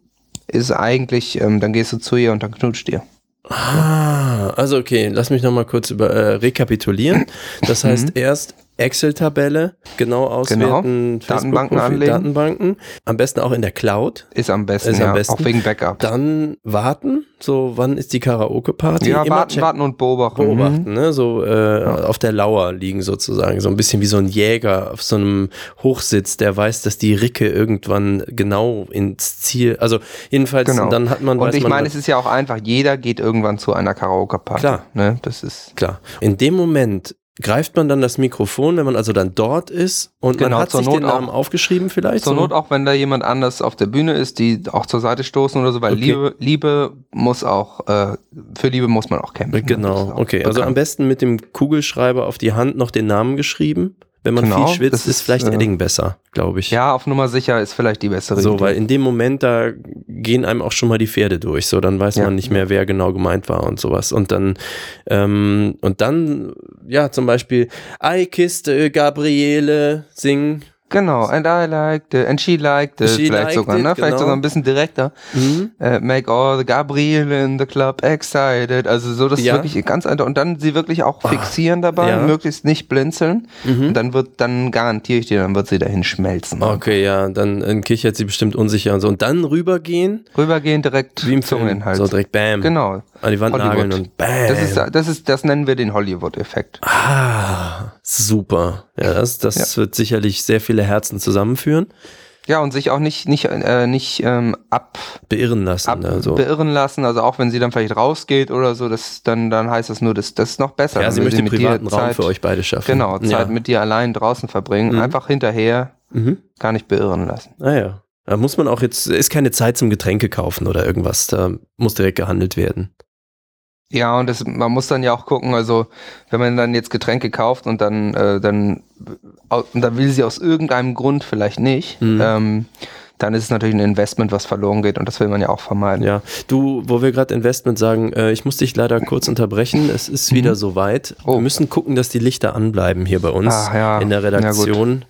Speaker 5: ist eigentlich, ähm, dann gehst du zu ihr und dann knutscht ihr.
Speaker 4: Ah, also okay, lass mich nochmal kurz über, äh, rekapitulieren. Das heißt, erst Excel-Tabelle, genau auswerten,
Speaker 5: Datenbanken
Speaker 4: Facebook-Profil,
Speaker 5: anlegen.
Speaker 4: Datenbanken, am besten auch in der Cloud.
Speaker 5: Ist am besten,
Speaker 4: Ist am
Speaker 5: ja.
Speaker 4: besten.
Speaker 5: Auch wegen Backup.
Speaker 4: Dann warten, so wann ist die Karaoke-Party?
Speaker 5: ja,
Speaker 4: Immer
Speaker 5: warten,
Speaker 4: checken.
Speaker 5: warten und beobachten.
Speaker 4: beobachten, ne? so äh, auf der Lauer liegen sozusagen, so ein bisschen wie so ein Jäger auf so einem Hochsitz, der weiß, dass die Ricke irgendwann genau ins Ziel, also jedenfalls,
Speaker 5: Genau.
Speaker 4: dann hat man,
Speaker 5: Und
Speaker 4: weiß
Speaker 5: ich meine, es ist ja auch einfach, jeder geht irgendwann zu einer Karaoke-Party.
Speaker 4: Klar.
Speaker 5: Ne? Das ist
Speaker 4: klar. In dem Moment greift man dann das Mikrofon, wenn man also dann dort ist und
Speaker 5: Genau,
Speaker 4: man hat sich
Speaker 5: Not
Speaker 4: den Namen
Speaker 5: auch-
Speaker 4: aufgeschrieben vielleicht.
Speaker 5: zur
Speaker 4: so?
Speaker 5: Not auch, wenn da jemand anders auf der Bühne ist, die auch zur Seite stoßen oder so, weil
Speaker 4: Okay.
Speaker 5: Liebe, Liebe muss auch, äh, für Liebe muss man auch kämpfen.
Speaker 4: Genau, okay. Also am
Speaker 5: bekannt.
Speaker 4: besten mit dem Kugelschreiber auf die Hand noch den Namen geschrieben. Wenn man
Speaker 5: Genau,
Speaker 4: viel schwitzt, ist vielleicht
Speaker 5: äh,
Speaker 4: Edding besser, glaube ich.
Speaker 5: Ja, auf Nummer sicher ist vielleicht die bessere
Speaker 4: So,
Speaker 5: Idee.
Speaker 4: weil in dem Moment, da gehen einem auch schon mal die Pferde durch. So, dann weiß
Speaker 5: Ja.
Speaker 4: man nicht mehr, wer genau gemeint war und sowas. Und dann, ähm, und dann, ja, zum Beispiel, äh, Gabriele singen.
Speaker 5: Genau, and I liked it, and she liked it,
Speaker 4: She
Speaker 5: vielleicht
Speaker 4: liked
Speaker 5: sogar,
Speaker 4: it,
Speaker 5: ne? Vielleicht
Speaker 4: genau.
Speaker 5: sogar ein bisschen direkter.
Speaker 4: Mhm.
Speaker 5: Äh, make all the Gabriele in the club excited. Also so, das
Speaker 4: Ja.
Speaker 5: ist wirklich ganz einfach. Und dann sie wirklich auch fixieren dabei,
Speaker 4: ja.
Speaker 5: möglichst nicht blinzeln.
Speaker 4: Mhm.
Speaker 5: Und dann wird, dann garantiere ich dir, dann wird sie dahin schmelzen.
Speaker 4: Okay, ja, dann äh, kichert sie bestimmt unsicher und so. Und dann rübergehen,
Speaker 5: Rübergehen direkt
Speaker 4: wie im.
Speaker 5: Inhalt.
Speaker 4: So direkt bam.
Speaker 5: Genau.
Speaker 4: An die Wand
Speaker 5: Hollywood.
Speaker 4: nageln und bam.
Speaker 5: Das ist, das ist, das nennen wir den Hollywood-Effekt.
Speaker 4: ah, super. Ja, das, das wird sicherlich sehr viele Herzen zusammenführen.
Speaker 5: Ja, und sich auch nicht, nicht, äh, nicht ähm, ab,
Speaker 4: Beirren lassen.
Speaker 5: ab
Speaker 4: also.
Speaker 5: beirren lassen. Also auch wenn sie dann vielleicht rausgeht oder so, das, dann, dann heißt das nur, das, das ist noch besser.
Speaker 4: ja, sie möchte
Speaker 5: mit dir
Speaker 4: privaten Raum
Speaker 5: Zeit-
Speaker 4: für euch beide schaffen.
Speaker 5: Genau, Zeit
Speaker 4: ja.
Speaker 5: mit dir allein draußen verbringen.
Speaker 4: Mhm.
Speaker 5: Einfach hinterher
Speaker 4: Mhm.
Speaker 5: gar nicht beirren lassen.
Speaker 4: Ah ja. Da muss man auch jetzt, ist keine Zeit zum Getränke kaufen oder irgendwas. Da muss direkt gehandelt werden.
Speaker 5: Ja, und das, man muss dann ja auch gucken, also wenn man dann jetzt Getränke kauft und dann, äh, dann, und dann will sie aus irgendeinem Grund vielleicht nicht,
Speaker 4: Mhm.
Speaker 5: ähm, dann ist es natürlich ein Investment, was verloren geht und das will man ja auch vermeiden.
Speaker 4: Ja, du, wo wir gerade Investment sagen, äh, ich muss dich leider kurz unterbrechen. Es ist wieder soweit.
Speaker 5: Oh.
Speaker 4: Wir müssen gucken, dass die Lichter anbleiben hier bei uns
Speaker 5: Ah, ja.
Speaker 4: in der
Speaker 5: Ja.
Speaker 4: Redaktion.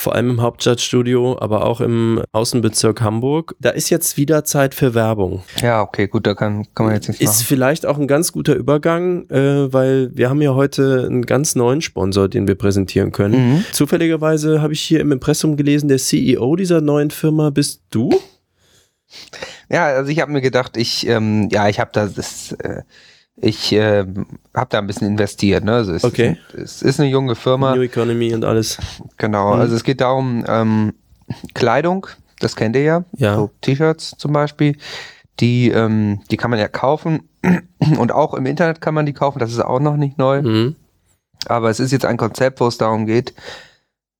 Speaker 4: Vor allem im Hauptstadtstudio, aber auch im Außenbezirk Hamburg. Da ist jetzt wieder Zeit für Werbung.
Speaker 5: Ja, okay, gut, da kann, kann man jetzt nichts
Speaker 4: Ist
Speaker 5: machen.
Speaker 4: vielleicht auch ein ganz guter Übergang, äh, weil wir haben ja heute einen ganz neuen Sponsor, den wir präsentieren können.
Speaker 5: Mhm.
Speaker 4: Zufälligerweise habe ich hier im Impressum gelesen, der CEO dieser neuen Firma bist du?
Speaker 5: Ja, also ich habe mir gedacht, ich, ähm, ja, ich habe da das, äh, ich äh, habe da ein bisschen investiert. Ne? Also es,
Speaker 4: Okay.
Speaker 5: es ist eine junge Firma.
Speaker 4: New Economy und alles.
Speaker 5: Genau,
Speaker 4: Mhm.
Speaker 5: also es geht darum, ähm, Kleidung, das kennt ihr ja,
Speaker 4: Ja.
Speaker 5: so T-Shirts zum Beispiel, die, ähm, die kann man ja kaufen und auch im Internet kann man die kaufen, das ist auch noch nicht neu,
Speaker 4: Mhm.
Speaker 5: aber es ist jetzt ein Konzept, wo es darum geht,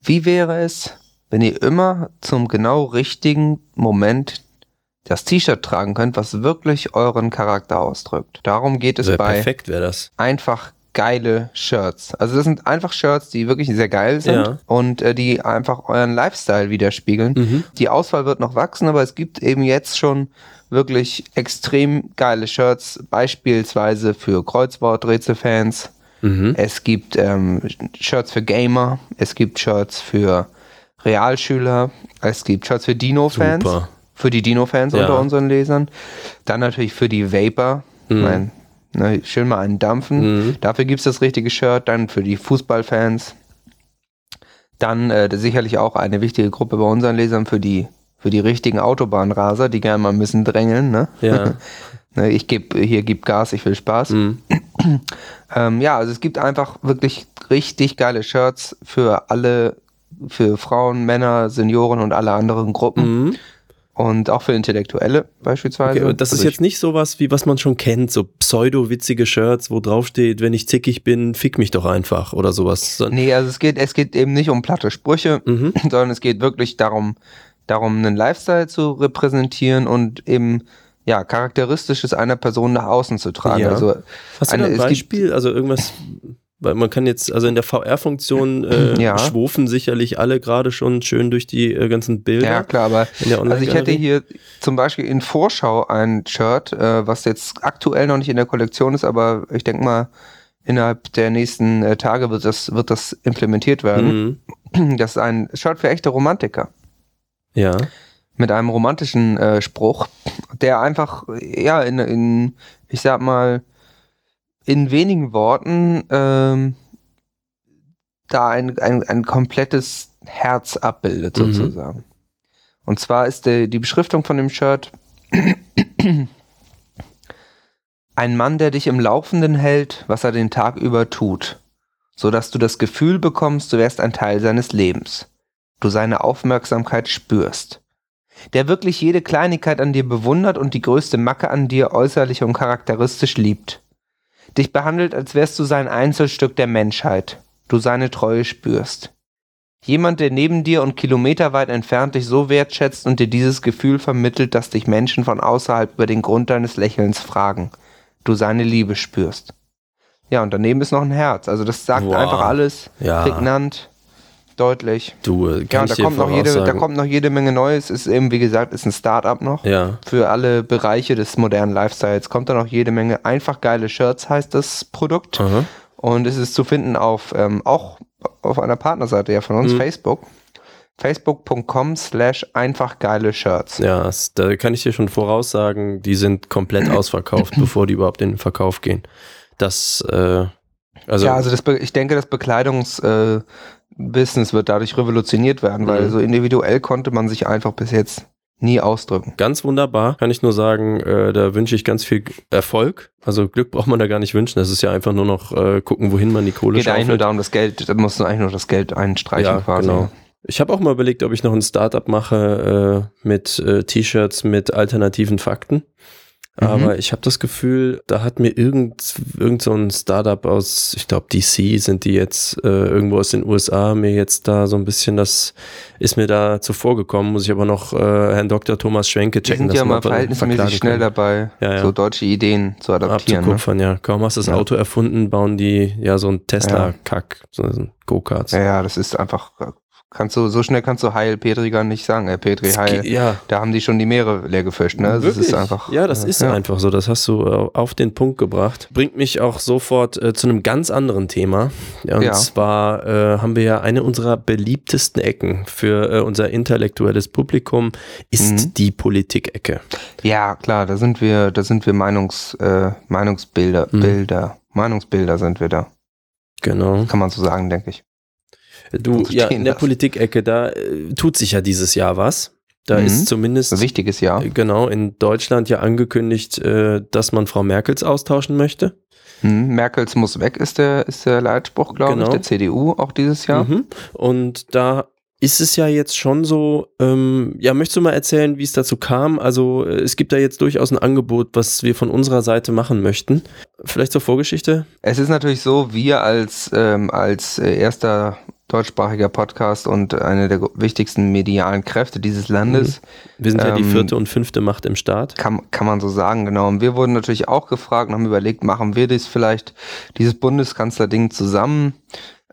Speaker 5: wie wäre es, wenn ihr immer zum genau richtigen Moment das T-Shirt tragen könnt, was wirklich euren Charakter ausdrückt. Darum geht es bei
Speaker 4: perfekt wäre das.
Speaker 5: einfach geile Shirts. Also das sind einfach Shirts, die wirklich sehr geil sind
Speaker 4: Ja.
Speaker 5: und äh, die einfach euren Lifestyle widerspiegeln.
Speaker 4: Mhm.
Speaker 5: Die Auswahl wird noch wachsen, aber es gibt eben jetzt schon wirklich extrem geile Shirts, beispielsweise für Kreuzworträtselfans.
Speaker 4: Mhm.
Speaker 5: Es gibt ähm, Shirts für Gamer, es gibt Shirts für Realschüler, es gibt Shirts für Dino-Fans,
Speaker 4: Super.
Speaker 5: Für die Dino-Fans
Speaker 4: Ja.
Speaker 5: unter unseren Lesern. Dann natürlich für die Vapor,
Speaker 4: Mhm.
Speaker 5: mein, ne, schön mal einen dampfen.
Speaker 4: Mhm.
Speaker 5: Dafür gibt es das richtige Shirt, dann für die Fußballfans. Dann äh, sicherlich auch eine wichtige Gruppe bei unseren Lesern für die, für die richtigen Autobahnraser, die gerne mal ein bisschen drängeln. Ne?
Speaker 4: Ja.
Speaker 5: Ne, ich gebe hier gib Gas, ich will Spaß.
Speaker 4: Mhm.
Speaker 5: Ähm, ja, also es gibt einfach wirklich richtig geile Shirts für alle, für Frauen, Männer, Senioren und alle anderen Gruppen. Und auch für Intellektuelle beispielsweise.
Speaker 4: Okay, das ist
Speaker 5: Also
Speaker 4: jetzt nicht sowas, wie was man schon kennt, so pseudo-witzige Shirts, wo drauf steht, wenn ich zickig bin, fick mich doch einfach oder sowas.
Speaker 5: Nee, also es geht, es geht eben nicht um platte Sprüche,
Speaker 4: Mhm.
Speaker 5: sondern es geht wirklich darum, darum, einen Lifestyle zu repräsentieren und eben ja, Charakteristisches einer Person nach außen zu tragen.
Speaker 4: Ja.
Speaker 5: Also
Speaker 4: Hast du
Speaker 5: eine-
Speaker 4: ein Beispiel? Also irgendwas, weil man kann jetzt, also in der VR-Funktion äh,
Speaker 5: Ja.
Speaker 4: schwufen sicherlich alle gerade schon schön durch die äh, ganzen Bilder.
Speaker 5: Ja, klar, aber
Speaker 4: In der
Speaker 5: also ich hätte hier zum Beispiel in Vorschau ein Shirt, äh, was jetzt aktuell noch nicht in der Kollektion ist, aber ich denke mal, innerhalb der nächsten äh, Tage wird das, wird das implementiert werden.
Speaker 4: Mhm.
Speaker 5: Das ist ein Shirt für echte Romantiker.
Speaker 4: Ja.
Speaker 5: Mit einem romantischen äh, Spruch, der einfach, ja, in, in, ich sag mal, in wenigen Worten ähm, da ein, ein, ein komplettes Herz abbildet,
Speaker 4: Mhm.
Speaker 5: sozusagen. Und zwar ist die, die Beschriftung von dem Shirt ein Mann, der dich im Laufenden hält, was er den Tag über tut, so dass du das Gefühl bekommst, du wärst ein Teil seines Lebens. Du seine Aufmerksamkeit spürst. Der wirklich jede Kleinigkeit an dir bewundert und die größte Macke an dir äußerlich und charakteristisch liebt. Dich behandelt, als wärst du sein Einzelstück der Menschheit. Du seine Treue spürst. Jemand, der neben dir und kilometerweit entfernt dich so wertschätzt und dir dieses Gefühl vermittelt, dass dich Menschen von außerhalb über den Grund deines Lächelns fragen. Du seine Liebe spürst. Ja, und daneben ist noch ein Herz. Also das sagt
Speaker 4: Wow.
Speaker 5: einfach alles
Speaker 4: Ja.
Speaker 5: prägnant, deutlich.
Speaker 4: Du, äh,
Speaker 5: Ja, da kommt, noch jede, da kommt noch jede Menge Neues. Ist eben, wie gesagt, ist ein Start-up noch.
Speaker 4: Ja.
Speaker 5: Für alle Bereiche des modernen Lifestyles kommt da noch jede Menge. Einfach geile Shirts heißt das Produkt.
Speaker 4: Aha.
Speaker 5: Und es ist zu finden auf, ähm, auch auf einer Partnerseite ja von uns,
Speaker 4: Mhm.
Speaker 5: Facebook. Facebook.com slash einfach geile Shirts.
Speaker 4: Ja, da kann ich dir schon voraussagen, die sind komplett ausverkauft, bevor die überhaupt in den Verkauf gehen. Das, äh, also,
Speaker 5: ja, also das, ich denke, das Bekleidungsbusiness äh, Business wird dadurch revolutioniert werden, weil
Speaker 4: Mhm.
Speaker 5: so individuell konnte man sich einfach bis jetzt nie ausdrücken.
Speaker 4: ganz wunderbar, kann ich nur sagen, äh, da wünsche ich ganz viel Erfolg. Also Glück braucht man da gar nicht wünschen, das ist ja einfach nur noch äh, gucken, wohin man die Kohle
Speaker 5: Geht eigentlich nur darum, das Geld, da musst du eigentlich nur das Geld einstreichen
Speaker 4: Ja,
Speaker 5: quasi.
Speaker 4: genau. Ich habe auch mal überlegt, ob ich noch ein Startup mache äh, mit äh, T-Shirts mit alternativen Fakten.
Speaker 5: Mhm.
Speaker 4: Aber ich habe das Gefühl, da hat mir irgend, irgend so ein Startup aus, ich glaube DC sind die jetzt äh, irgendwo aus den USA, mir jetzt da so ein bisschen, das ist mir da zuvor gekommen, muss ich aber noch äh, Herrn Dr. Thomas Schwenke
Speaker 5: Die
Speaker 4: checken.
Speaker 5: sind ja mal verhältnismäßig schnell
Speaker 4: kann.
Speaker 5: dabei,
Speaker 4: Ja, ja.
Speaker 5: so deutsche Ideen zu adaptieren. Ne?
Speaker 4: Abzukupfern, ja. Kaum hast du das
Speaker 5: Ja.
Speaker 4: Auto erfunden, bauen die ja so ein Tesla-Kack, so ein Go-Karts.
Speaker 5: Ja, ja, das ist einfach Kannst du, so schnell kannst du Heil Petri gar nicht sagen, Herr Petri, Heil.
Speaker 4: Ja.
Speaker 5: Da haben die schon die Meere leer gefischt, ne? Das
Speaker 4: Wirklich?
Speaker 5: ist einfach.
Speaker 4: Ja, das
Speaker 5: äh,
Speaker 4: ist einfach so. Das hast du äh, auf den Punkt gebracht. Bringt mich auch sofort äh, zu einem ganz anderen Thema. Ja, und
Speaker 5: Ja.
Speaker 4: zwar äh, haben wir ja eine unserer beliebtesten Ecken für äh, unser intellektuelles Publikum ist
Speaker 5: Mhm.
Speaker 4: die Politik-Ecke.
Speaker 5: Ja, klar, da sind wir, da sind wir Meinungs, äh, Meinungsbilder,
Speaker 4: Mhm.
Speaker 5: Bilder, Meinungsbilder sind wir da.
Speaker 4: Genau.
Speaker 5: Kann man so sagen, denke ich.
Speaker 4: Du, ja, in der. Politik-Ecke, da äh, tut sich ja dieses Jahr was. Da
Speaker 5: Mhm.
Speaker 4: ist zumindest
Speaker 5: Ein wichtiges Jahr.
Speaker 4: genau in Deutschland ja angekündigt, äh, dass man Frau Merkels austauschen möchte.
Speaker 5: Mhm. Merkels muss weg, ist der, ist der Leitspruch, glaube
Speaker 4: Genau.
Speaker 5: ich, der CDU auch dieses Jahr.
Speaker 4: Mhm. Und da ist es ja jetzt schon so, ähm, ja, möchtest du mal erzählen, wie es dazu kam? Also äh, es gibt da jetzt durchaus ein Angebot, was wir von unserer Seite machen möchten. Vielleicht zur Vorgeschichte?
Speaker 5: Es ist natürlich so, wir als, ähm, als äh, erster deutschsprachiger Podcast und eine der wichtigsten medialen Kräfte dieses Landes,
Speaker 4: Wir sind ja die
Speaker 5: Ähm,
Speaker 4: vierte und fünfte Macht im Staat.
Speaker 5: kann, kann man so sagen, genau. Und wir wurden natürlich auch gefragt und haben überlegt, machen wir das vielleicht, dieses Bundeskanzlerding zusammen?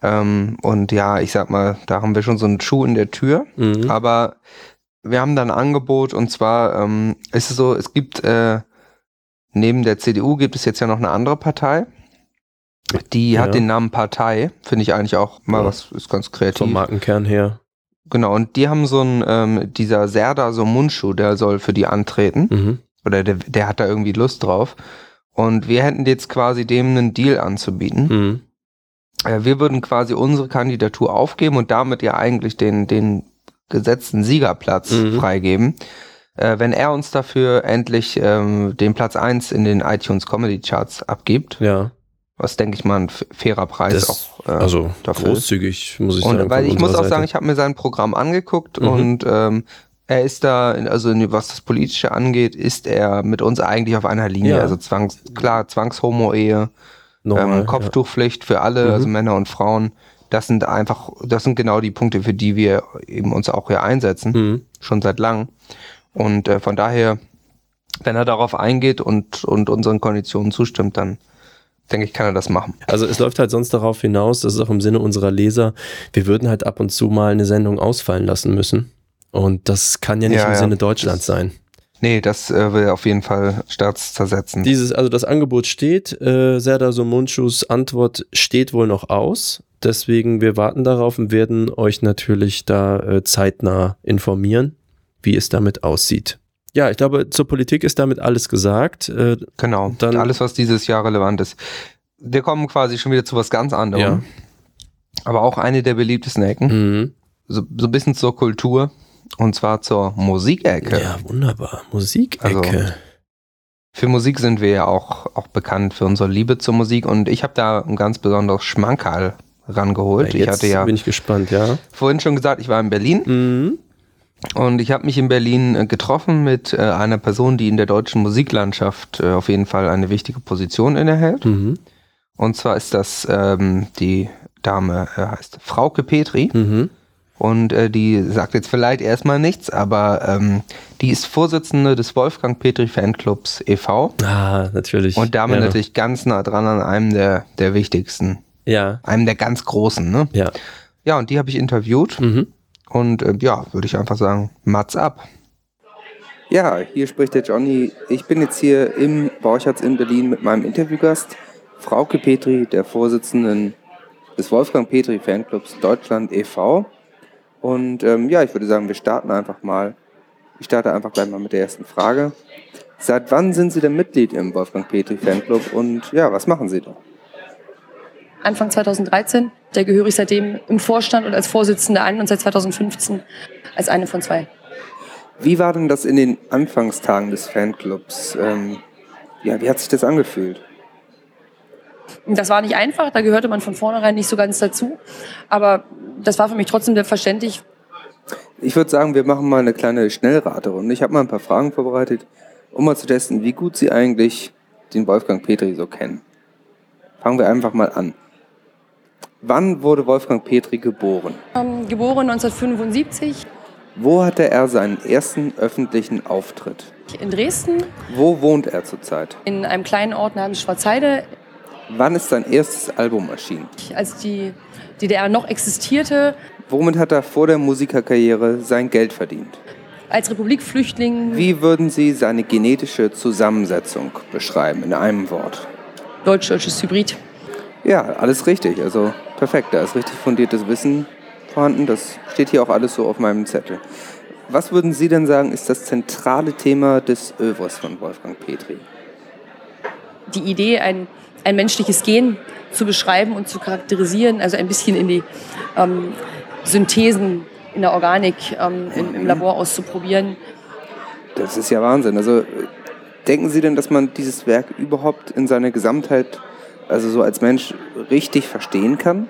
Speaker 5: Ähm, und ja, ich sag mal, da haben wir schon so einen Schuh in der Tür.
Speaker 4: Mhm.
Speaker 5: Aber wir haben da ein Angebot und zwar ähm, ist es so, es gibt äh, neben der CDU gibt es jetzt ja noch eine andere Partei. Die
Speaker 4: Ja.
Speaker 5: hat den Namen Partei, finde ich eigentlich auch mal
Speaker 4: Ja.
Speaker 5: was, ist ganz kreativ.
Speaker 4: Vom Markenkern her.
Speaker 5: Genau, und die haben so ein, ähm, dieser Serda Somunchu, der soll für die antreten.
Speaker 4: Mhm.
Speaker 5: Oder der, der hat da irgendwie Lust drauf. Und wir hätten jetzt quasi dem einen Deal anzubieten.
Speaker 4: Mhm.
Speaker 5: Äh, wir würden quasi unsere Kandidatur aufgeben und damit ja eigentlich den, den gesetzten Siegerplatz
Speaker 4: Mhm.
Speaker 5: freigeben. Äh, wenn er uns dafür endlich ähm, den Platz 1 in den iTunes Comedy Charts abgibt,
Speaker 4: Ja,
Speaker 5: was denke ich mal ein fairer Preis
Speaker 4: das,
Speaker 5: auch. äh,
Speaker 4: also
Speaker 5: dafür ist.
Speaker 4: großzügig, muss ich
Speaker 5: Und
Speaker 4: sagen.
Speaker 5: weil ich muss auch sagen,
Speaker 4: Seite.
Speaker 5: ich habe mir sein Programm angeguckt
Speaker 4: Mhm.
Speaker 5: und ähm, er ist da, also was das Politische angeht, ist er mit uns eigentlich auf einer Linie.
Speaker 4: Ja.
Speaker 5: Also Zwangs, klar, Zwangshomo-Ehe, ähm, Kopftuchpflicht für alle,
Speaker 4: Mhm.
Speaker 5: also Männer und Frauen. Das sind einfach, das sind genau die Punkte, für die wir eben uns auch hier einsetzen,
Speaker 4: Ja. Mhm.
Speaker 5: schon seit langem. Und äh, von daher, wenn er darauf eingeht und, und unseren Konditionen zustimmt, dann denke ich, kann er das machen.
Speaker 4: Also es läuft halt sonst darauf hinaus, das ist auch im Sinne unserer Leser, wir würden halt ab und zu mal eine Sendung ausfallen lassen müssen. Und das kann ja nicht
Speaker 5: Ja,
Speaker 4: im
Speaker 5: ja.
Speaker 4: Sinne Deutschlands sein.
Speaker 5: Nee, das äh, will auf jeden Fall staatszersetzen.
Speaker 4: Dieses, also das Angebot steht, äh, Serdar Somunchus Antwort steht wohl noch aus. Deswegen, wir warten darauf und werden euch natürlich da äh, zeitnah informieren, wie es damit aussieht. Ja, ich glaube, zur Politik ist damit alles gesagt. Äh,
Speaker 5: Genau,
Speaker 4: Dann-
Speaker 5: alles, was dieses Jahr relevant ist. Wir kommen quasi schon wieder zu was ganz anderem.
Speaker 4: Ja.
Speaker 5: Aber auch eine der beliebtesten Ecken.
Speaker 4: mhm.
Speaker 5: So, so ein bisschen zur Kultur. Und zwar zur Musikecke.
Speaker 4: Ja, wunderbar. Musikecke.
Speaker 5: Also, Für Musik sind wir ja auch, auch bekannt für unsere Liebe zur Musik. Und ich habe da ein ganz besonderes Schmankerl rangeholt. ich
Speaker 4: Jetzt
Speaker 5: hatte ja
Speaker 4: bin ich gespannt, ja.
Speaker 5: vorhin schon gesagt, ich war in Berlin.
Speaker 4: Mhm.
Speaker 5: Und ich habe mich in Berlin äh, getroffen mit äh, einer Person, die in der deutschen Musiklandschaft äh, auf jeden Fall eine wichtige Position innehält.
Speaker 4: Mhm.
Speaker 5: Und zwar ist das ähm, die Dame, äh, heißt Frauke Petri.
Speaker 4: Mhm.
Speaker 5: Und äh, die sagt jetzt vielleicht erstmal nichts, aber ähm, die ist Vorsitzende des Wolfgang Petri Fanclubs e.V.
Speaker 4: Ah, natürlich.
Speaker 5: Und damit
Speaker 4: ja.
Speaker 5: natürlich ganz nah dran an einem der, der wichtigsten,
Speaker 4: Ja,
Speaker 5: einem der ganz großen. Ne?
Speaker 4: ja.
Speaker 5: Ja, und die habe ich interviewt.
Speaker 4: Mhm.
Speaker 5: Und äh, ja, würde ich einfach sagen, Mats ab. Ja, hier spricht der Johnny. Ich bin jetzt hier im Borchards in Berlin mit meinem Interviewgast, Frauke Petri, der Vorsitzenden des Wolfgang Petri Fanclubs Deutschland e.V. Und ähm, ja, ich würde sagen, wir starten einfach mal. Ich starte einfach gleich mal mit der ersten Frage. Seit wann sind Sie denn Mitglied im Wolfgang Petri Fanclub und ja, was machen Sie da?
Speaker 6: Anfang 2013. Da gehöre ich seitdem im Vorstand und als Vorsitzende an und seit 2015 als eine von zwei.
Speaker 5: Wie war denn das in den Anfangstagen des Fanclubs? Ähm, ja, wie hat sich das angefühlt?
Speaker 6: Das war nicht einfach, da gehörte man von vornherein nicht so ganz dazu. Aber das war für mich trotzdem selbstverständlich.
Speaker 5: Ich würde sagen, wir machen mal eine kleine Schnellraterunde. Ich habe mal ein paar Fragen vorbereitet, um mal zu testen, wie gut Sie eigentlich den Wolfgang Petri so kennen. Fangen wir einfach mal an. Wann wurde Wolfgang Petri geboren?
Speaker 6: Ähm, geboren 1975
Speaker 5: Wo hatte er seinen ersten öffentlichen Auftritt?
Speaker 6: in Dresden,
Speaker 5: Wo wohnt er zurzeit?
Speaker 6: in einem kleinen Ort namens Schwarzheide,
Speaker 5: Wann ist sein erstes Album erschienen?
Speaker 6: als die DDR noch existierte.
Speaker 5: Womit hat er vor der Musikerkarriere sein Geld verdient?
Speaker 6: Als Republikflüchtling
Speaker 5: Wie würden Sie seine genetische Zusammensetzung beschreiben in einem Wort?
Speaker 6: deutsch-deutsches Hybrid.
Speaker 5: Ja, alles richtig. Also perfekt. Da ist richtig fundiertes Wissen vorhanden. Das steht hier auch alles so auf meinem Zettel. Was würden Sie denn sagen, ist das zentrale Thema des Övres von Wolfgang Petri?
Speaker 6: Die Idee, ein, ein menschliches Gen zu beschreiben und zu charakterisieren, also ein bisschen in die ähm, Synthesen in der Organik ähm, im, im Labor auszuprobieren.
Speaker 5: Das ist ja Wahnsinn. Also denken Sie denn, dass man dieses Werk überhaupt in seiner Gesamtheit, also so als Mensch, richtig verstehen kann?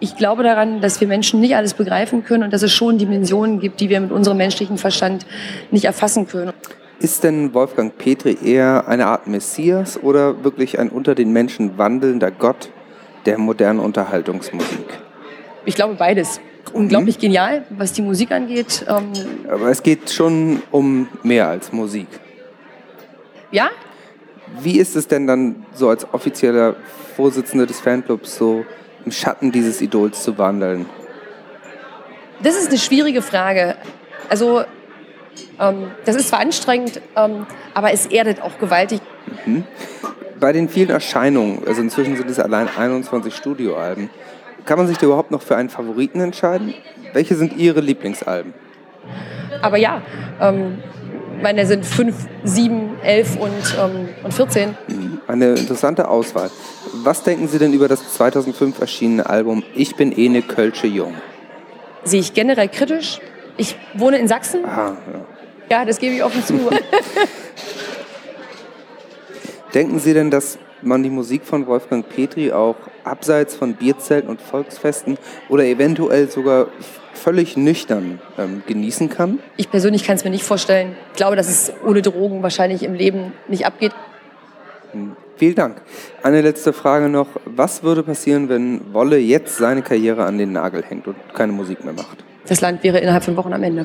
Speaker 6: Ich glaube daran, dass wir Menschen nicht alles begreifen können und dass es schon Dimensionen gibt, die wir mit unserem menschlichen Verstand nicht erfassen können.
Speaker 5: Ist denn Wolfgang Petri eher eine Art Messias oder wirklich ein unter den Menschen wandelnder Gott der modernen Unterhaltungsmusik?
Speaker 6: Ich glaube beides. Unglaublich genial, was die Musik angeht. Ähm,
Speaker 5: Aber es geht schon um mehr als Musik.
Speaker 6: ja,
Speaker 5: Wie ist es denn dann so als offizieller Vorsitzender des Fanclubs so im Schatten dieses Idols zu wandeln?
Speaker 6: das ist eine schwierige Frage. Also, ähm, das ist zwar anstrengend, ähm, aber es erdet auch gewaltig.
Speaker 5: Bei den vielen Erscheinungen, also inzwischen sind es allein 21 Studioalben, kann man sich da überhaupt noch für einen Favoriten entscheiden? Welche sind Ihre Lieblingsalben?
Speaker 6: Aber ja, ähm, meine, da sind fünf, sieben, elf und, ähm, und 14.
Speaker 5: Eine interessante Auswahl. Was denken Sie denn über das 2005 erschienene Album Ich bin Ene Kölsche Jung?
Speaker 6: Sehe ich generell kritisch. Ich wohne in Sachsen.
Speaker 5: Ah, ja.
Speaker 6: Ja, das gebe ich offen zu.
Speaker 5: Denken Sie denn, dass man die Musik von Wolfgang Petri auch abseits von Bierzelten und Volksfesten oder eventuell sogar völlig nüchtern ähm, genießen kann?
Speaker 6: Ich persönlich kann es mir nicht vorstellen. Ich glaube, dass es ohne Drogen wahrscheinlich im Leben nicht abgeht.
Speaker 5: Vielen Dank. Eine letzte Frage noch. Was würde passieren, wenn Wolle jetzt seine Karriere an den Nagel hängt und keine Musik mehr macht?
Speaker 6: Das Land wäre innerhalb von Wochen am Ende.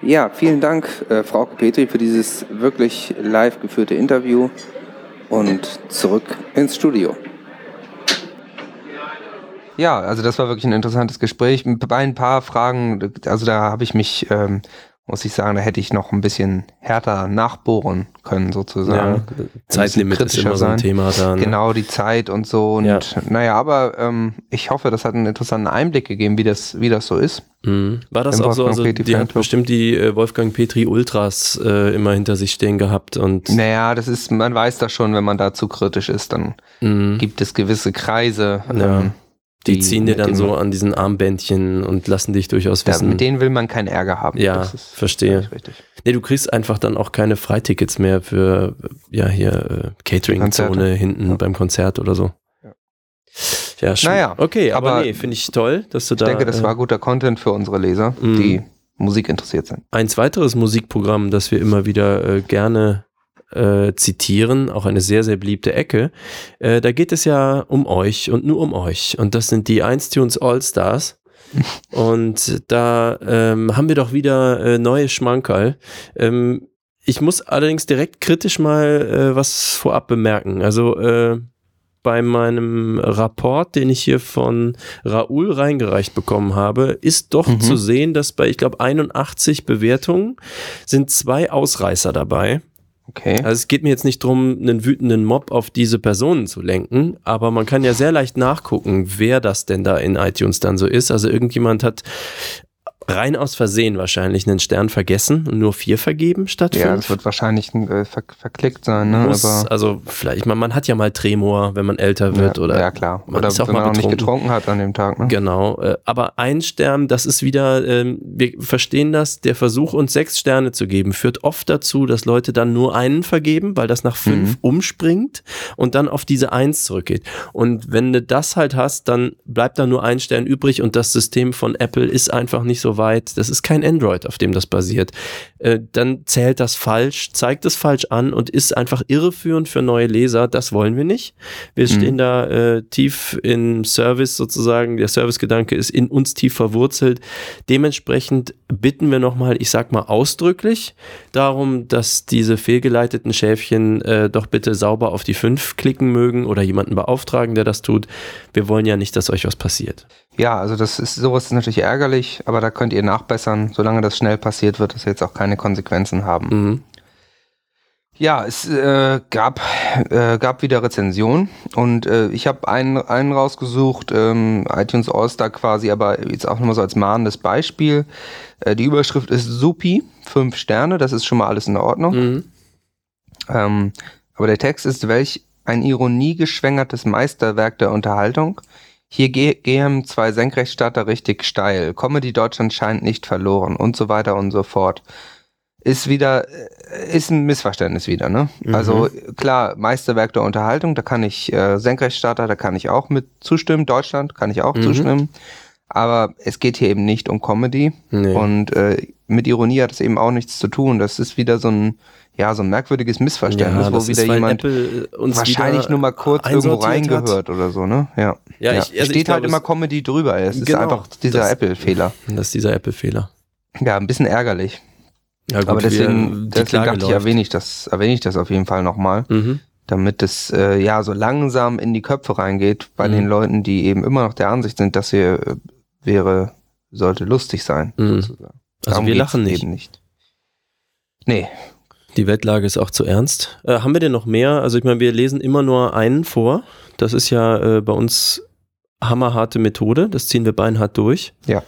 Speaker 5: Ja, vielen Dank, äh, Frau Petri, für dieses wirklich live geführte Interview und zurück ins Studio. Ja, also das war wirklich ein interessantes Gespräch. Bei ein paar Fragen, also da habe ich mich, ähm, muss ich sagen, da hätte ich noch ein bisschen härter nachbohren können, sozusagen.
Speaker 4: Ja, Zeitlimit ist immer so ein Thema da. Ne?
Speaker 5: Genau, die Zeit und so. Und
Speaker 4: Ja.
Speaker 5: naja, aber ähm, ich hoffe, das hat einen interessanten Einblick gegeben, wie das, wie das so ist.
Speaker 4: Mhm. War das
Speaker 5: Im
Speaker 4: auch so? Also,
Speaker 5: Petri
Speaker 4: die hat bestimmt die äh, Wolfgang Petri Ultras äh, immer hinter sich stehen gehabt und
Speaker 5: Naja, das ist, man weiß das schon, wenn man da zu kritisch ist, dann
Speaker 4: Mhm.
Speaker 5: gibt es gewisse Kreise.
Speaker 4: Ja.
Speaker 5: Ähm,
Speaker 4: die, ziehen dir dann
Speaker 5: denen
Speaker 4: so an diesen Armbändchen und lassen dich durchaus wissen.
Speaker 5: mit denen will man keinen Ärger haben.
Speaker 4: Ja,
Speaker 5: ist
Speaker 4: verstehe. Nee, du kriegst einfach dann auch keine Freitickets mehr für ja hier äh, Catering-Zone hinten
Speaker 5: Ja.
Speaker 4: beim Konzert oder so.
Speaker 5: Ja.
Speaker 4: Ja, schön.
Speaker 5: Naja,
Speaker 4: okay, aber,
Speaker 5: aber
Speaker 4: nee, finde ich toll, dass du
Speaker 5: Ich
Speaker 4: da.
Speaker 5: denke, das
Speaker 4: äh,
Speaker 5: war guter Content für unsere Leser,
Speaker 4: Mhm.
Speaker 5: die Musik interessiert sind.
Speaker 4: Eins weiteres Musikprogramm, das wir immer wieder äh, gerne äh, zitieren, auch eine sehr, sehr beliebte Ecke. Äh, da geht es ja um euch und nur um euch. Und das sind die 1Tunes All-Stars. und da ähm, haben wir doch wieder äh, neue Schmankerl. Ähm, ich muss allerdings direkt kritisch mal äh, was vorab bemerken. Also äh, bei meinem Rapport, den ich hier von Raoul reingereicht bekommen habe, ist doch
Speaker 5: Mhm.
Speaker 4: zu sehen, dass bei, ich glaube, 81 Bewertungen sind zwei Ausreißer dabei.
Speaker 5: Okay.
Speaker 4: Also es geht mir jetzt nicht darum, einen wütenden Mob auf diese Personen zu lenken, aber man kann ja sehr leicht nachgucken, wer das denn da in iTunes dann so ist. Also irgendjemand hat rein aus Versehen wahrscheinlich einen Stern vergessen und nur vier vergeben statt
Speaker 5: ja,
Speaker 4: fünf.
Speaker 5: das wird wahrscheinlich äh, ver verklickt sein, ne?
Speaker 4: Muss,
Speaker 5: Aber
Speaker 4: also vielleicht, man, man hat ja mal Tremor, wenn man älter wird
Speaker 5: ja,
Speaker 4: oder
Speaker 5: ja klar.
Speaker 4: man
Speaker 5: Oder
Speaker 4: ist auch
Speaker 5: wenn
Speaker 4: mal
Speaker 5: man auch nicht getrunken hat an dem Tag, ne?
Speaker 4: Genau, äh, aber ein Stern, das ist wieder, ähm, wir verstehen das, der Versuch, uns sechs Sterne zu geben, führt oft dazu, dass Leute dann nur einen vergeben, weil das nach fünf
Speaker 5: Mhm.
Speaker 4: umspringt und dann auf diese eins zurückgeht. Und wenn du das halt hast, dann bleibt da nur ein Stern übrig und das System von Apple ist einfach nicht so weit. Das ist kein Android, auf dem das basiert. Äh, dann zählt das falsch, zeigt es falsch an und ist einfach irreführend für neue Leser. Das wollen wir nicht. Wir
Speaker 5: Mhm.
Speaker 4: stehen da äh, tief im Service sozusagen. Der Servicegedanke ist in uns tief verwurzelt. Dementsprechend bitten wir nochmal, ich sag mal ausdrücklich, darum, dass diese fehlgeleiteten Schäfchen äh, doch bitte sauber auf die fünf klicken mögen oder jemanden beauftragen, der das tut. Wir wollen ja nicht, dass euch was passiert.
Speaker 5: Ja, also das ist sowas ist natürlich ärgerlich, aber da könnt ihr nachbessern. Solange das schnell passiert, wird das jetzt auch keine Konsequenzen haben.
Speaker 4: Mhm.
Speaker 5: Ja, es äh, gab, äh, gab wieder Rezensionen und äh, ich habe einen, einen rausgesucht, ähm, iTunes All-Star quasi, aber jetzt auch nochmal so als mahnendes Beispiel. Äh, die Überschrift ist Supi, fünf Sterne, das ist schon mal alles in Ordnung.
Speaker 4: Mhm.
Speaker 5: Ähm, aber der Text ist, welch ein ironiegeschwängertes Meisterwerk der Unterhaltung. Hier ge gehen zwei Senkrechtstarter richtig steil. Comedy Deutschland scheint nicht verloren und so weiter und so fort. Ist wieder, äh, ist ein Missverständnis wieder, ne?
Speaker 4: Mhm.
Speaker 5: Also klar, Meisterwerk der Unterhaltung, da kann ich äh, Senkrechtstarter, da kann ich auch mit zustimmen. Deutschland kann ich auch
Speaker 4: Mhm.
Speaker 5: zustimmen. Aber es geht hier eben nicht um Comedy.
Speaker 4: Nee.
Speaker 5: Und äh, mit Ironie hat es eben auch nichts zu tun. Das ist wieder so ein, ja, so ein merkwürdiges Missverständnis,
Speaker 4: Ja,
Speaker 5: wo wieder
Speaker 4: ist,
Speaker 5: jemand
Speaker 4: Apple äh, uns
Speaker 5: wahrscheinlich
Speaker 4: wieder
Speaker 5: nur mal kurz irgendwo
Speaker 4: einsortiert hat.
Speaker 5: reingehört oder so, ne? Ja.
Speaker 4: Ja, ich- also
Speaker 5: Steht halt
Speaker 4: glaube,
Speaker 5: immer Comedy drüber. Es ist
Speaker 4: Genau,
Speaker 5: einfach dieser Apple-Fehler.
Speaker 4: Das ist dieser Apple-Fehler.
Speaker 5: Ja, ein bisschen ärgerlich.
Speaker 4: Ja, gut,
Speaker 5: Aber deswegen, deswegen dachte ich, erwähne ich das, erwähne ich das auf jeden Fall nochmal,
Speaker 4: Mhm.
Speaker 5: damit es äh, ja so langsam in die Köpfe reingeht bei
Speaker 4: Mhm.
Speaker 5: den Leuten, die eben immer noch der Ansicht sind, dass hier äh, wäre, sollte lustig sein.
Speaker 4: Mhm.
Speaker 5: sozusagen.
Speaker 4: Also
Speaker 5: Darum
Speaker 4: wir lachen nicht.
Speaker 5: Eben nicht. Nee,
Speaker 4: Die Weltlage ist auch zu ernst. Äh, haben wir denn noch mehr? Also ich meine, wir lesen immer nur einen vor. Das ist ja äh, bei uns hammerharte Methode. Das ziehen wir beinhart durch.
Speaker 5: Ja.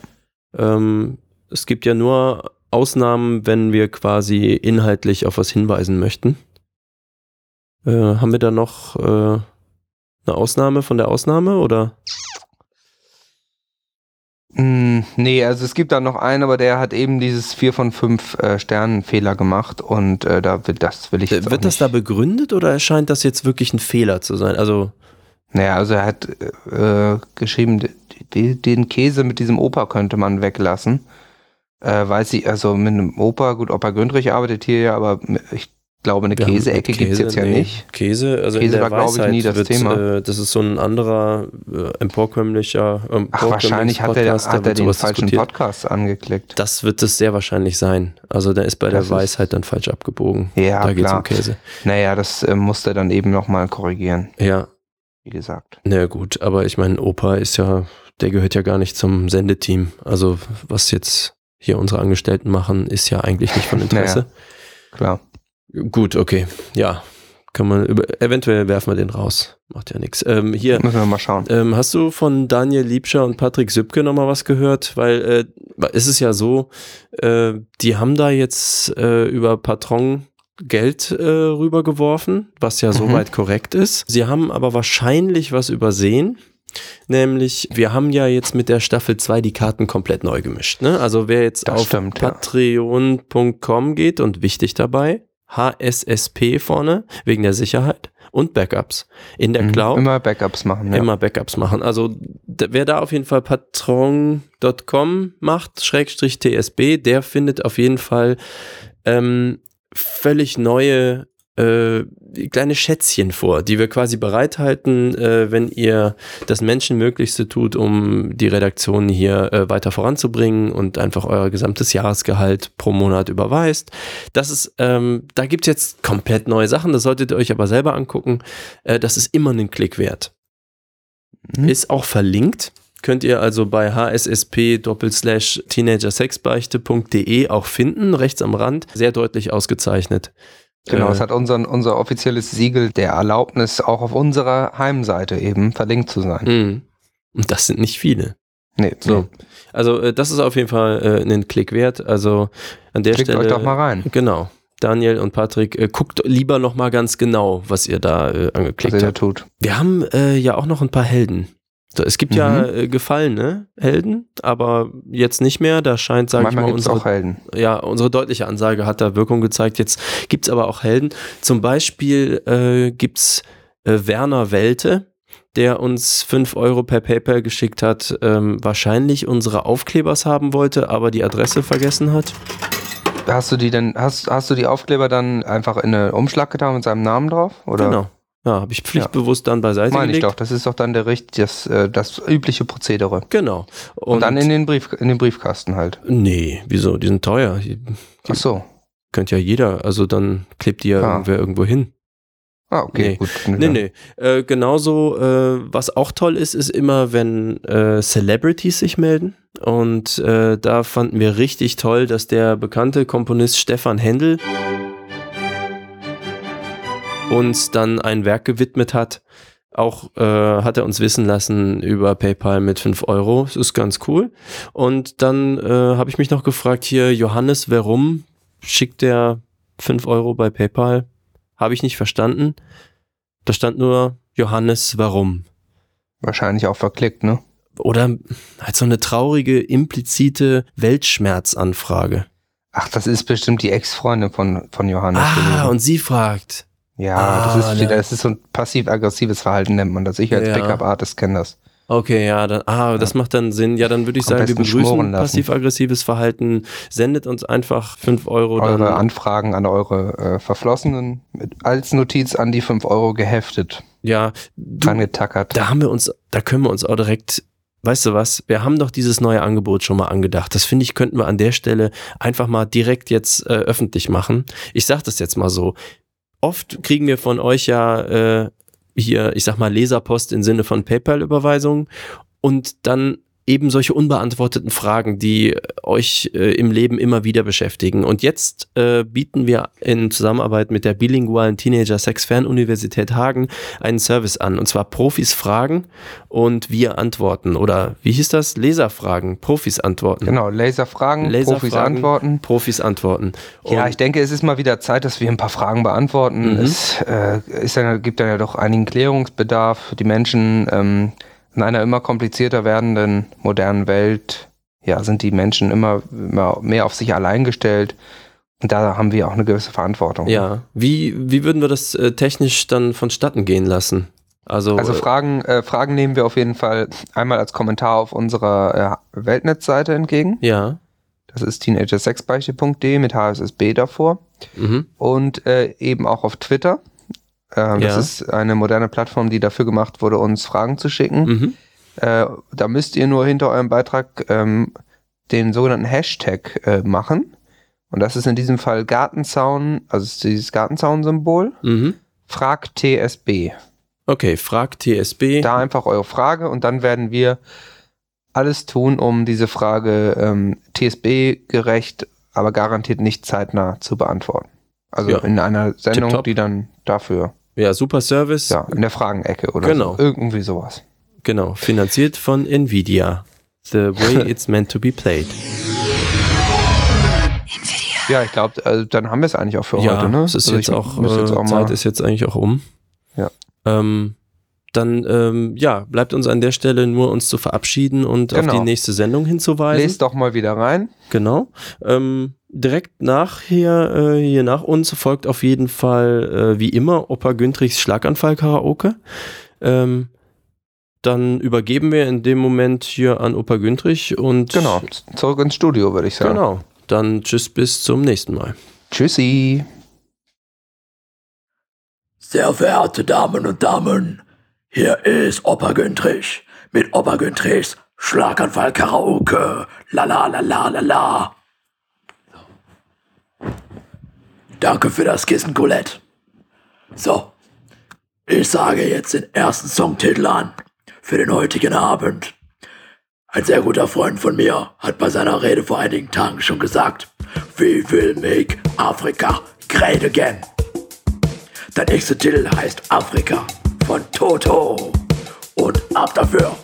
Speaker 4: Ähm, es gibt ja nur Ausnahmen, wenn wir quasi inhaltlich auf was hinweisen möchten. Äh, haben wir da noch äh, eine Ausnahme von der Ausnahme oder?
Speaker 5: Mm, nee, also es gibt da noch einen, aber der hat eben dieses 4 von 5 äh, Sternen Fehler gemacht und äh, da will, das will ich jetzt
Speaker 4: Äh,
Speaker 5: auch
Speaker 4: Wird das da begründet oder erscheint das jetzt wirklich ein Fehler zu sein? Also
Speaker 5: Naja, also er hat äh, geschrieben, den Käse mit diesem Opa könnte man weglassen. Äh, weiß ich, also mit einem Opa, gut, Opa Gündrich arbeitet hier ja, aber ich glaube, eine Käseecke gibt's
Speaker 4: Käse,
Speaker 5: jetzt ja
Speaker 4: nee.
Speaker 5: nicht.
Speaker 4: Käse, also
Speaker 5: Käse
Speaker 4: in der
Speaker 5: war, glaub ich, nie das
Speaker 4: wird,
Speaker 5: Thema.
Speaker 4: Äh, das ist so ein anderer äh, emporkömmlicher ähm,
Speaker 5: Ach, wahrscheinlich hat er, hat er den falschen
Speaker 4: diskutiert.
Speaker 5: Podcast angeklickt.
Speaker 4: Das wird es sehr wahrscheinlich sein. Also da ist bei
Speaker 5: Das
Speaker 4: der
Speaker 5: ist-
Speaker 4: Weisheit dann falsch abgebogen.
Speaker 5: Ja,
Speaker 4: da geht es
Speaker 5: klar.
Speaker 4: um Käse.
Speaker 5: Naja, das äh, musste er dann eben nochmal korrigieren,
Speaker 4: Ja,
Speaker 5: wie gesagt.
Speaker 4: na gut, aber ich meine, Opa ist ja, der gehört ja gar nicht zum Sendeteam. Also was jetzt hier unsere Angestellten machen, ist ja eigentlich nicht von Interesse.
Speaker 5: Klar.
Speaker 4: Gut, okay. Ja, kann man, über, eventuell werfen wir den raus. Macht ja nichts. Ähm, hier,
Speaker 5: Müssen wir mal schauen.
Speaker 4: Ähm, hast du von Daniel Liebscher und Patrick Sübke nochmal was gehört? Weil äh, es ist ja so, äh, die haben da jetzt äh, über Patron Geld äh, rübergeworfen, was ja
Speaker 5: Mhm.
Speaker 4: soweit korrekt ist. Sie haben aber wahrscheinlich was übersehen. Nämlich, wir haben ja jetzt mit der Staffel 2 die Karten komplett neu gemischt. Ne? Also wer jetzt
Speaker 5: Das
Speaker 4: auf
Speaker 5: ja.
Speaker 4: patreon.com geht und wichtig dabei, HSSP vorne, wegen der Sicherheit und Backups. In der
Speaker 5: Mhm.
Speaker 4: Cloud
Speaker 5: Immer Backups machen. Ja.
Speaker 4: immer Backups machen. Also wer da auf jeden Fall patron.com macht, Schrägstrich TSB, der findet auf jeden Fall ähm, völlig neue äh, kleine Schätzchen vor, die wir quasi bereithalten, äh, wenn ihr das Menschenmöglichste tut, um die Redaktion hier äh, weiter voranzubringen und einfach euer gesamtes Jahresgehalt pro Monat überweist. Das ist, ähm, da gibt's jetzt komplett neue Sachen, das solltet ihr euch aber selber angucken. Äh, das ist immer einen Klick wert.
Speaker 5: Mhm.
Speaker 4: Ist auch verlinkt. Könnt ihr also bei hssp teenagersexbeichte.de auch finden, rechts am Rand, sehr deutlich ausgezeichnet.
Speaker 5: Genau,
Speaker 4: Äh,
Speaker 5: es hat unseren, unser offizielles Siegel der Erlaubnis, auch auf unserer Heimseite eben verlinkt zu sein.
Speaker 4: Mhm. Und das sind nicht viele.
Speaker 5: Nee,
Speaker 4: So. Also äh, das ist auf jeden Fall äh, einen Klick wert. Also an der
Speaker 5: Klickt
Speaker 4: Stelle.
Speaker 5: euch doch mal rein,
Speaker 4: Genau. Daniel und Patrick, äh, guckt lieber noch mal ganz genau, was ihr da äh,
Speaker 5: was
Speaker 4: angeklickt
Speaker 5: ihr da
Speaker 4: habt.
Speaker 5: tut.
Speaker 4: Wir haben äh, ja auch noch ein paar Helden. Es gibt ja
Speaker 5: Mhm.
Speaker 4: äh, gefallene Helden, aber jetzt nicht mehr. Da scheint, sage ich mal,
Speaker 5: gibt es
Speaker 4: unsere
Speaker 5: auch Helden.
Speaker 4: ja, unsere deutliche Ansage hat da Wirkung gezeigt. Jetzt gibt's aber auch Helden. Zum Beispiel äh, gibt's äh, Werner Welte, der uns 5 Euro per PayPal geschickt hat, ähm, wahrscheinlich unsere Aufklebers haben wollte, aber die Adresse vergessen hat.
Speaker 5: Hast du die denn, hast, hast du die Aufkleber dann einfach in einen Umschlag getan mit seinem Namen drauf? Oder?
Speaker 4: Genau. Ja, habe ich pflichtbewusst dann beiseite
Speaker 5: Meine ich
Speaker 4: gelegt.
Speaker 5: doch, das ist doch dann der Richt, das, äh, das übliche Prozedere.
Speaker 4: Genau.
Speaker 5: Und, dann in den Brief, in den Briefkasten halt.
Speaker 4: Nee, wieso? Die sind teuer. Die
Speaker 5: Ach so.
Speaker 4: könnte ja jeder, also dann klebt die ja
Speaker 5: Ah.
Speaker 4: irgendwer irgendwo hin.
Speaker 5: Ah, okay,
Speaker 4: Nee.
Speaker 5: gut.
Speaker 4: Nee, nee. Äh, genauso, äh, was auch toll ist, ist immer, wenn äh, Celebrities sich melden. Und äh, da fanden wir richtig toll, dass der bekannte Komponist Stefan Händel uns dann ein Werk gewidmet hat. Auch äh, hat er uns wissen lassen über PayPal mit 5 Euro. Das ist ganz cool. Und dann äh, habe ich mich noch gefragt, hier, Johannes, warum schickt der 5 Euro bei PayPal? Habe ich nicht verstanden. Da stand nur Johannes, warum?
Speaker 5: Wahrscheinlich auch verklickt, ne?
Speaker 4: Oder halt so eine traurige, implizite Weltschmerzanfrage.
Speaker 5: Ach, das ist bestimmt die Ex-Freundin von, von Johannes
Speaker 4: Ah, und sie fragt.
Speaker 5: Ja,
Speaker 4: Ah,
Speaker 5: das, ist,
Speaker 4: ne.
Speaker 5: das ist so ein passiv-aggressives Verhalten, nennt man das. Ich als
Speaker 4: Ja.
Speaker 5: Pickup-Artist kenne das.
Speaker 4: Okay, ja, dann, ah, das macht dann Sinn. Ja, dann würde ich
Speaker 5: Am
Speaker 4: sagen, wir begrüßen passiv-aggressives Verhalten. Sendet uns einfach 5 Euro.
Speaker 5: Eure
Speaker 4: dann,
Speaker 5: Anfragen an eure äh, Verflossenen mit, als Notiz an die 5 Euro geheftet,
Speaker 4: ja, du,
Speaker 5: dran getackert.
Speaker 4: da haben wir uns, da können wir uns auch direkt, weißt du was, wir haben doch dieses neue Angebot schon mal angedacht. Das finde ich, könnten wir an der Stelle einfach mal direkt jetzt äh, öffentlich machen. Ich sage das jetzt mal so. Oft kriegen wir von euch ja äh, hier, ich sag mal, Leserpost im Sinne von PayPal-Überweisungen. Und dann eben solche unbeantworteten Fragen, die euch äh, im Leben immer wieder beschäftigen. Und jetzt äh, bieten wir in Zusammenarbeit mit der bilingualen Teenager Sex Fernuniversität Hagen einen Service an. Und zwar Profis fragen und wir antworten. Oder wie hieß das? Leserfragen, Profis antworten.
Speaker 5: Genau, Laserfragen,
Speaker 4: Laserfragen,
Speaker 5: Profis antworten.
Speaker 4: Profis antworten.
Speaker 5: Ja,
Speaker 4: Und-
Speaker 5: ich denke, es ist mal wieder Zeit, dass wir ein paar Fragen beantworten.
Speaker 4: Mhm.
Speaker 5: Es äh, ist dann, gibt dann ja doch einigen Klärungsbedarf. Die Menschen ähm, in einer immer komplizierter werdenden modernen Welt, ja, sind die Menschen immer, immer mehr auf sich allein gestellt. Und da haben wir auch eine gewisse Verantwortung.
Speaker 4: ja, wie, wie würden wir das äh, technisch dann vonstatten gehen lassen? Also,
Speaker 5: Also
Speaker 4: äh,
Speaker 5: Fragen, äh, Fragen nehmen wir auf jeden Fall einmal als Kommentar auf unserer äh, Weltnetzseite entgegen.
Speaker 4: ja.
Speaker 5: Das ist teenagersexbeichte.de mit HSSB davor.
Speaker 4: Mhm.
Speaker 5: und äh, eben auch auf Twitter. Ähm, Das
Speaker 4: Ja.
Speaker 5: ist eine moderne Plattform, die dafür gemacht wurde, uns Fragen zu schicken.
Speaker 4: Mhm.
Speaker 5: Äh, da müsst ihr nur hinter eurem Beitrag ähm, den sogenannten Hashtag äh, machen. Und das ist in diesem Fall Gartenzaun, also dieses Gartenzaun-Symbol.
Speaker 4: Mhm.
Speaker 5: Frag TSB.
Speaker 4: Okay, frag TSB.
Speaker 5: Da einfach eure Frage und dann werden wir alles tun, um diese Frage ähm, TSB-gerecht, aber garantiert nicht zeitnah zu beantworten. Also
Speaker 4: Ja.
Speaker 5: in einer Sendung,
Speaker 4: Tipptopp.
Speaker 5: die dann dafür,
Speaker 4: Ja, super Service.
Speaker 5: ja, in der Fragenecke oder
Speaker 4: Genau.
Speaker 5: so. Irgendwie sowas.
Speaker 4: Genau, finanziert von Nvidia. The way it's meant to be played.
Speaker 5: Ja, ich glaube, also dann haben wir es eigentlich auch für
Speaker 4: ja,
Speaker 5: heute, ne?
Speaker 4: es ist
Speaker 5: Also
Speaker 4: jetzt auch,
Speaker 5: jetzt
Speaker 4: äh,
Speaker 5: auch
Speaker 4: Zeit ist jetzt eigentlich auch um.
Speaker 5: Ja.
Speaker 4: Ähm, dann, ähm, ja, bleibt uns an der Stelle nur uns zu verabschieden und auf
Speaker 5: Genau.
Speaker 4: die nächste Sendung hinzuweisen.
Speaker 5: lest doch mal wieder rein.
Speaker 4: Genau. Ähm, direkt nachher, äh, hier nach uns folgt auf jeden Fall, äh, wie immer, Opa Güntrichs Schlaganfall-Karaoke. Ähm, dann übergeben wir in dem Moment hier an Opa Güntrich und
Speaker 5: Genau, zurück ins Studio, würde ich sagen.
Speaker 4: Genau. Dann tschüss bis zum nächsten Mal.
Speaker 5: Tschüssi.
Speaker 7: Sehr verehrte Damen und Damen, hier ist Opa Güntrich mit Opa Güntrichs Schlaganfall Karaoke. La la la la la la. Danke für das Kissen, Colette. So, ich sage jetzt den ersten Songtitel an für den heutigen Abend. Ein sehr guter Freund von mir hat bei seiner Rede vor einigen Tagen schon gesagt, We will make Africa great again. Der nächste Titel heißt Afrika von Toto. Und ab dafür.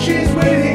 Speaker 8: she's waiting.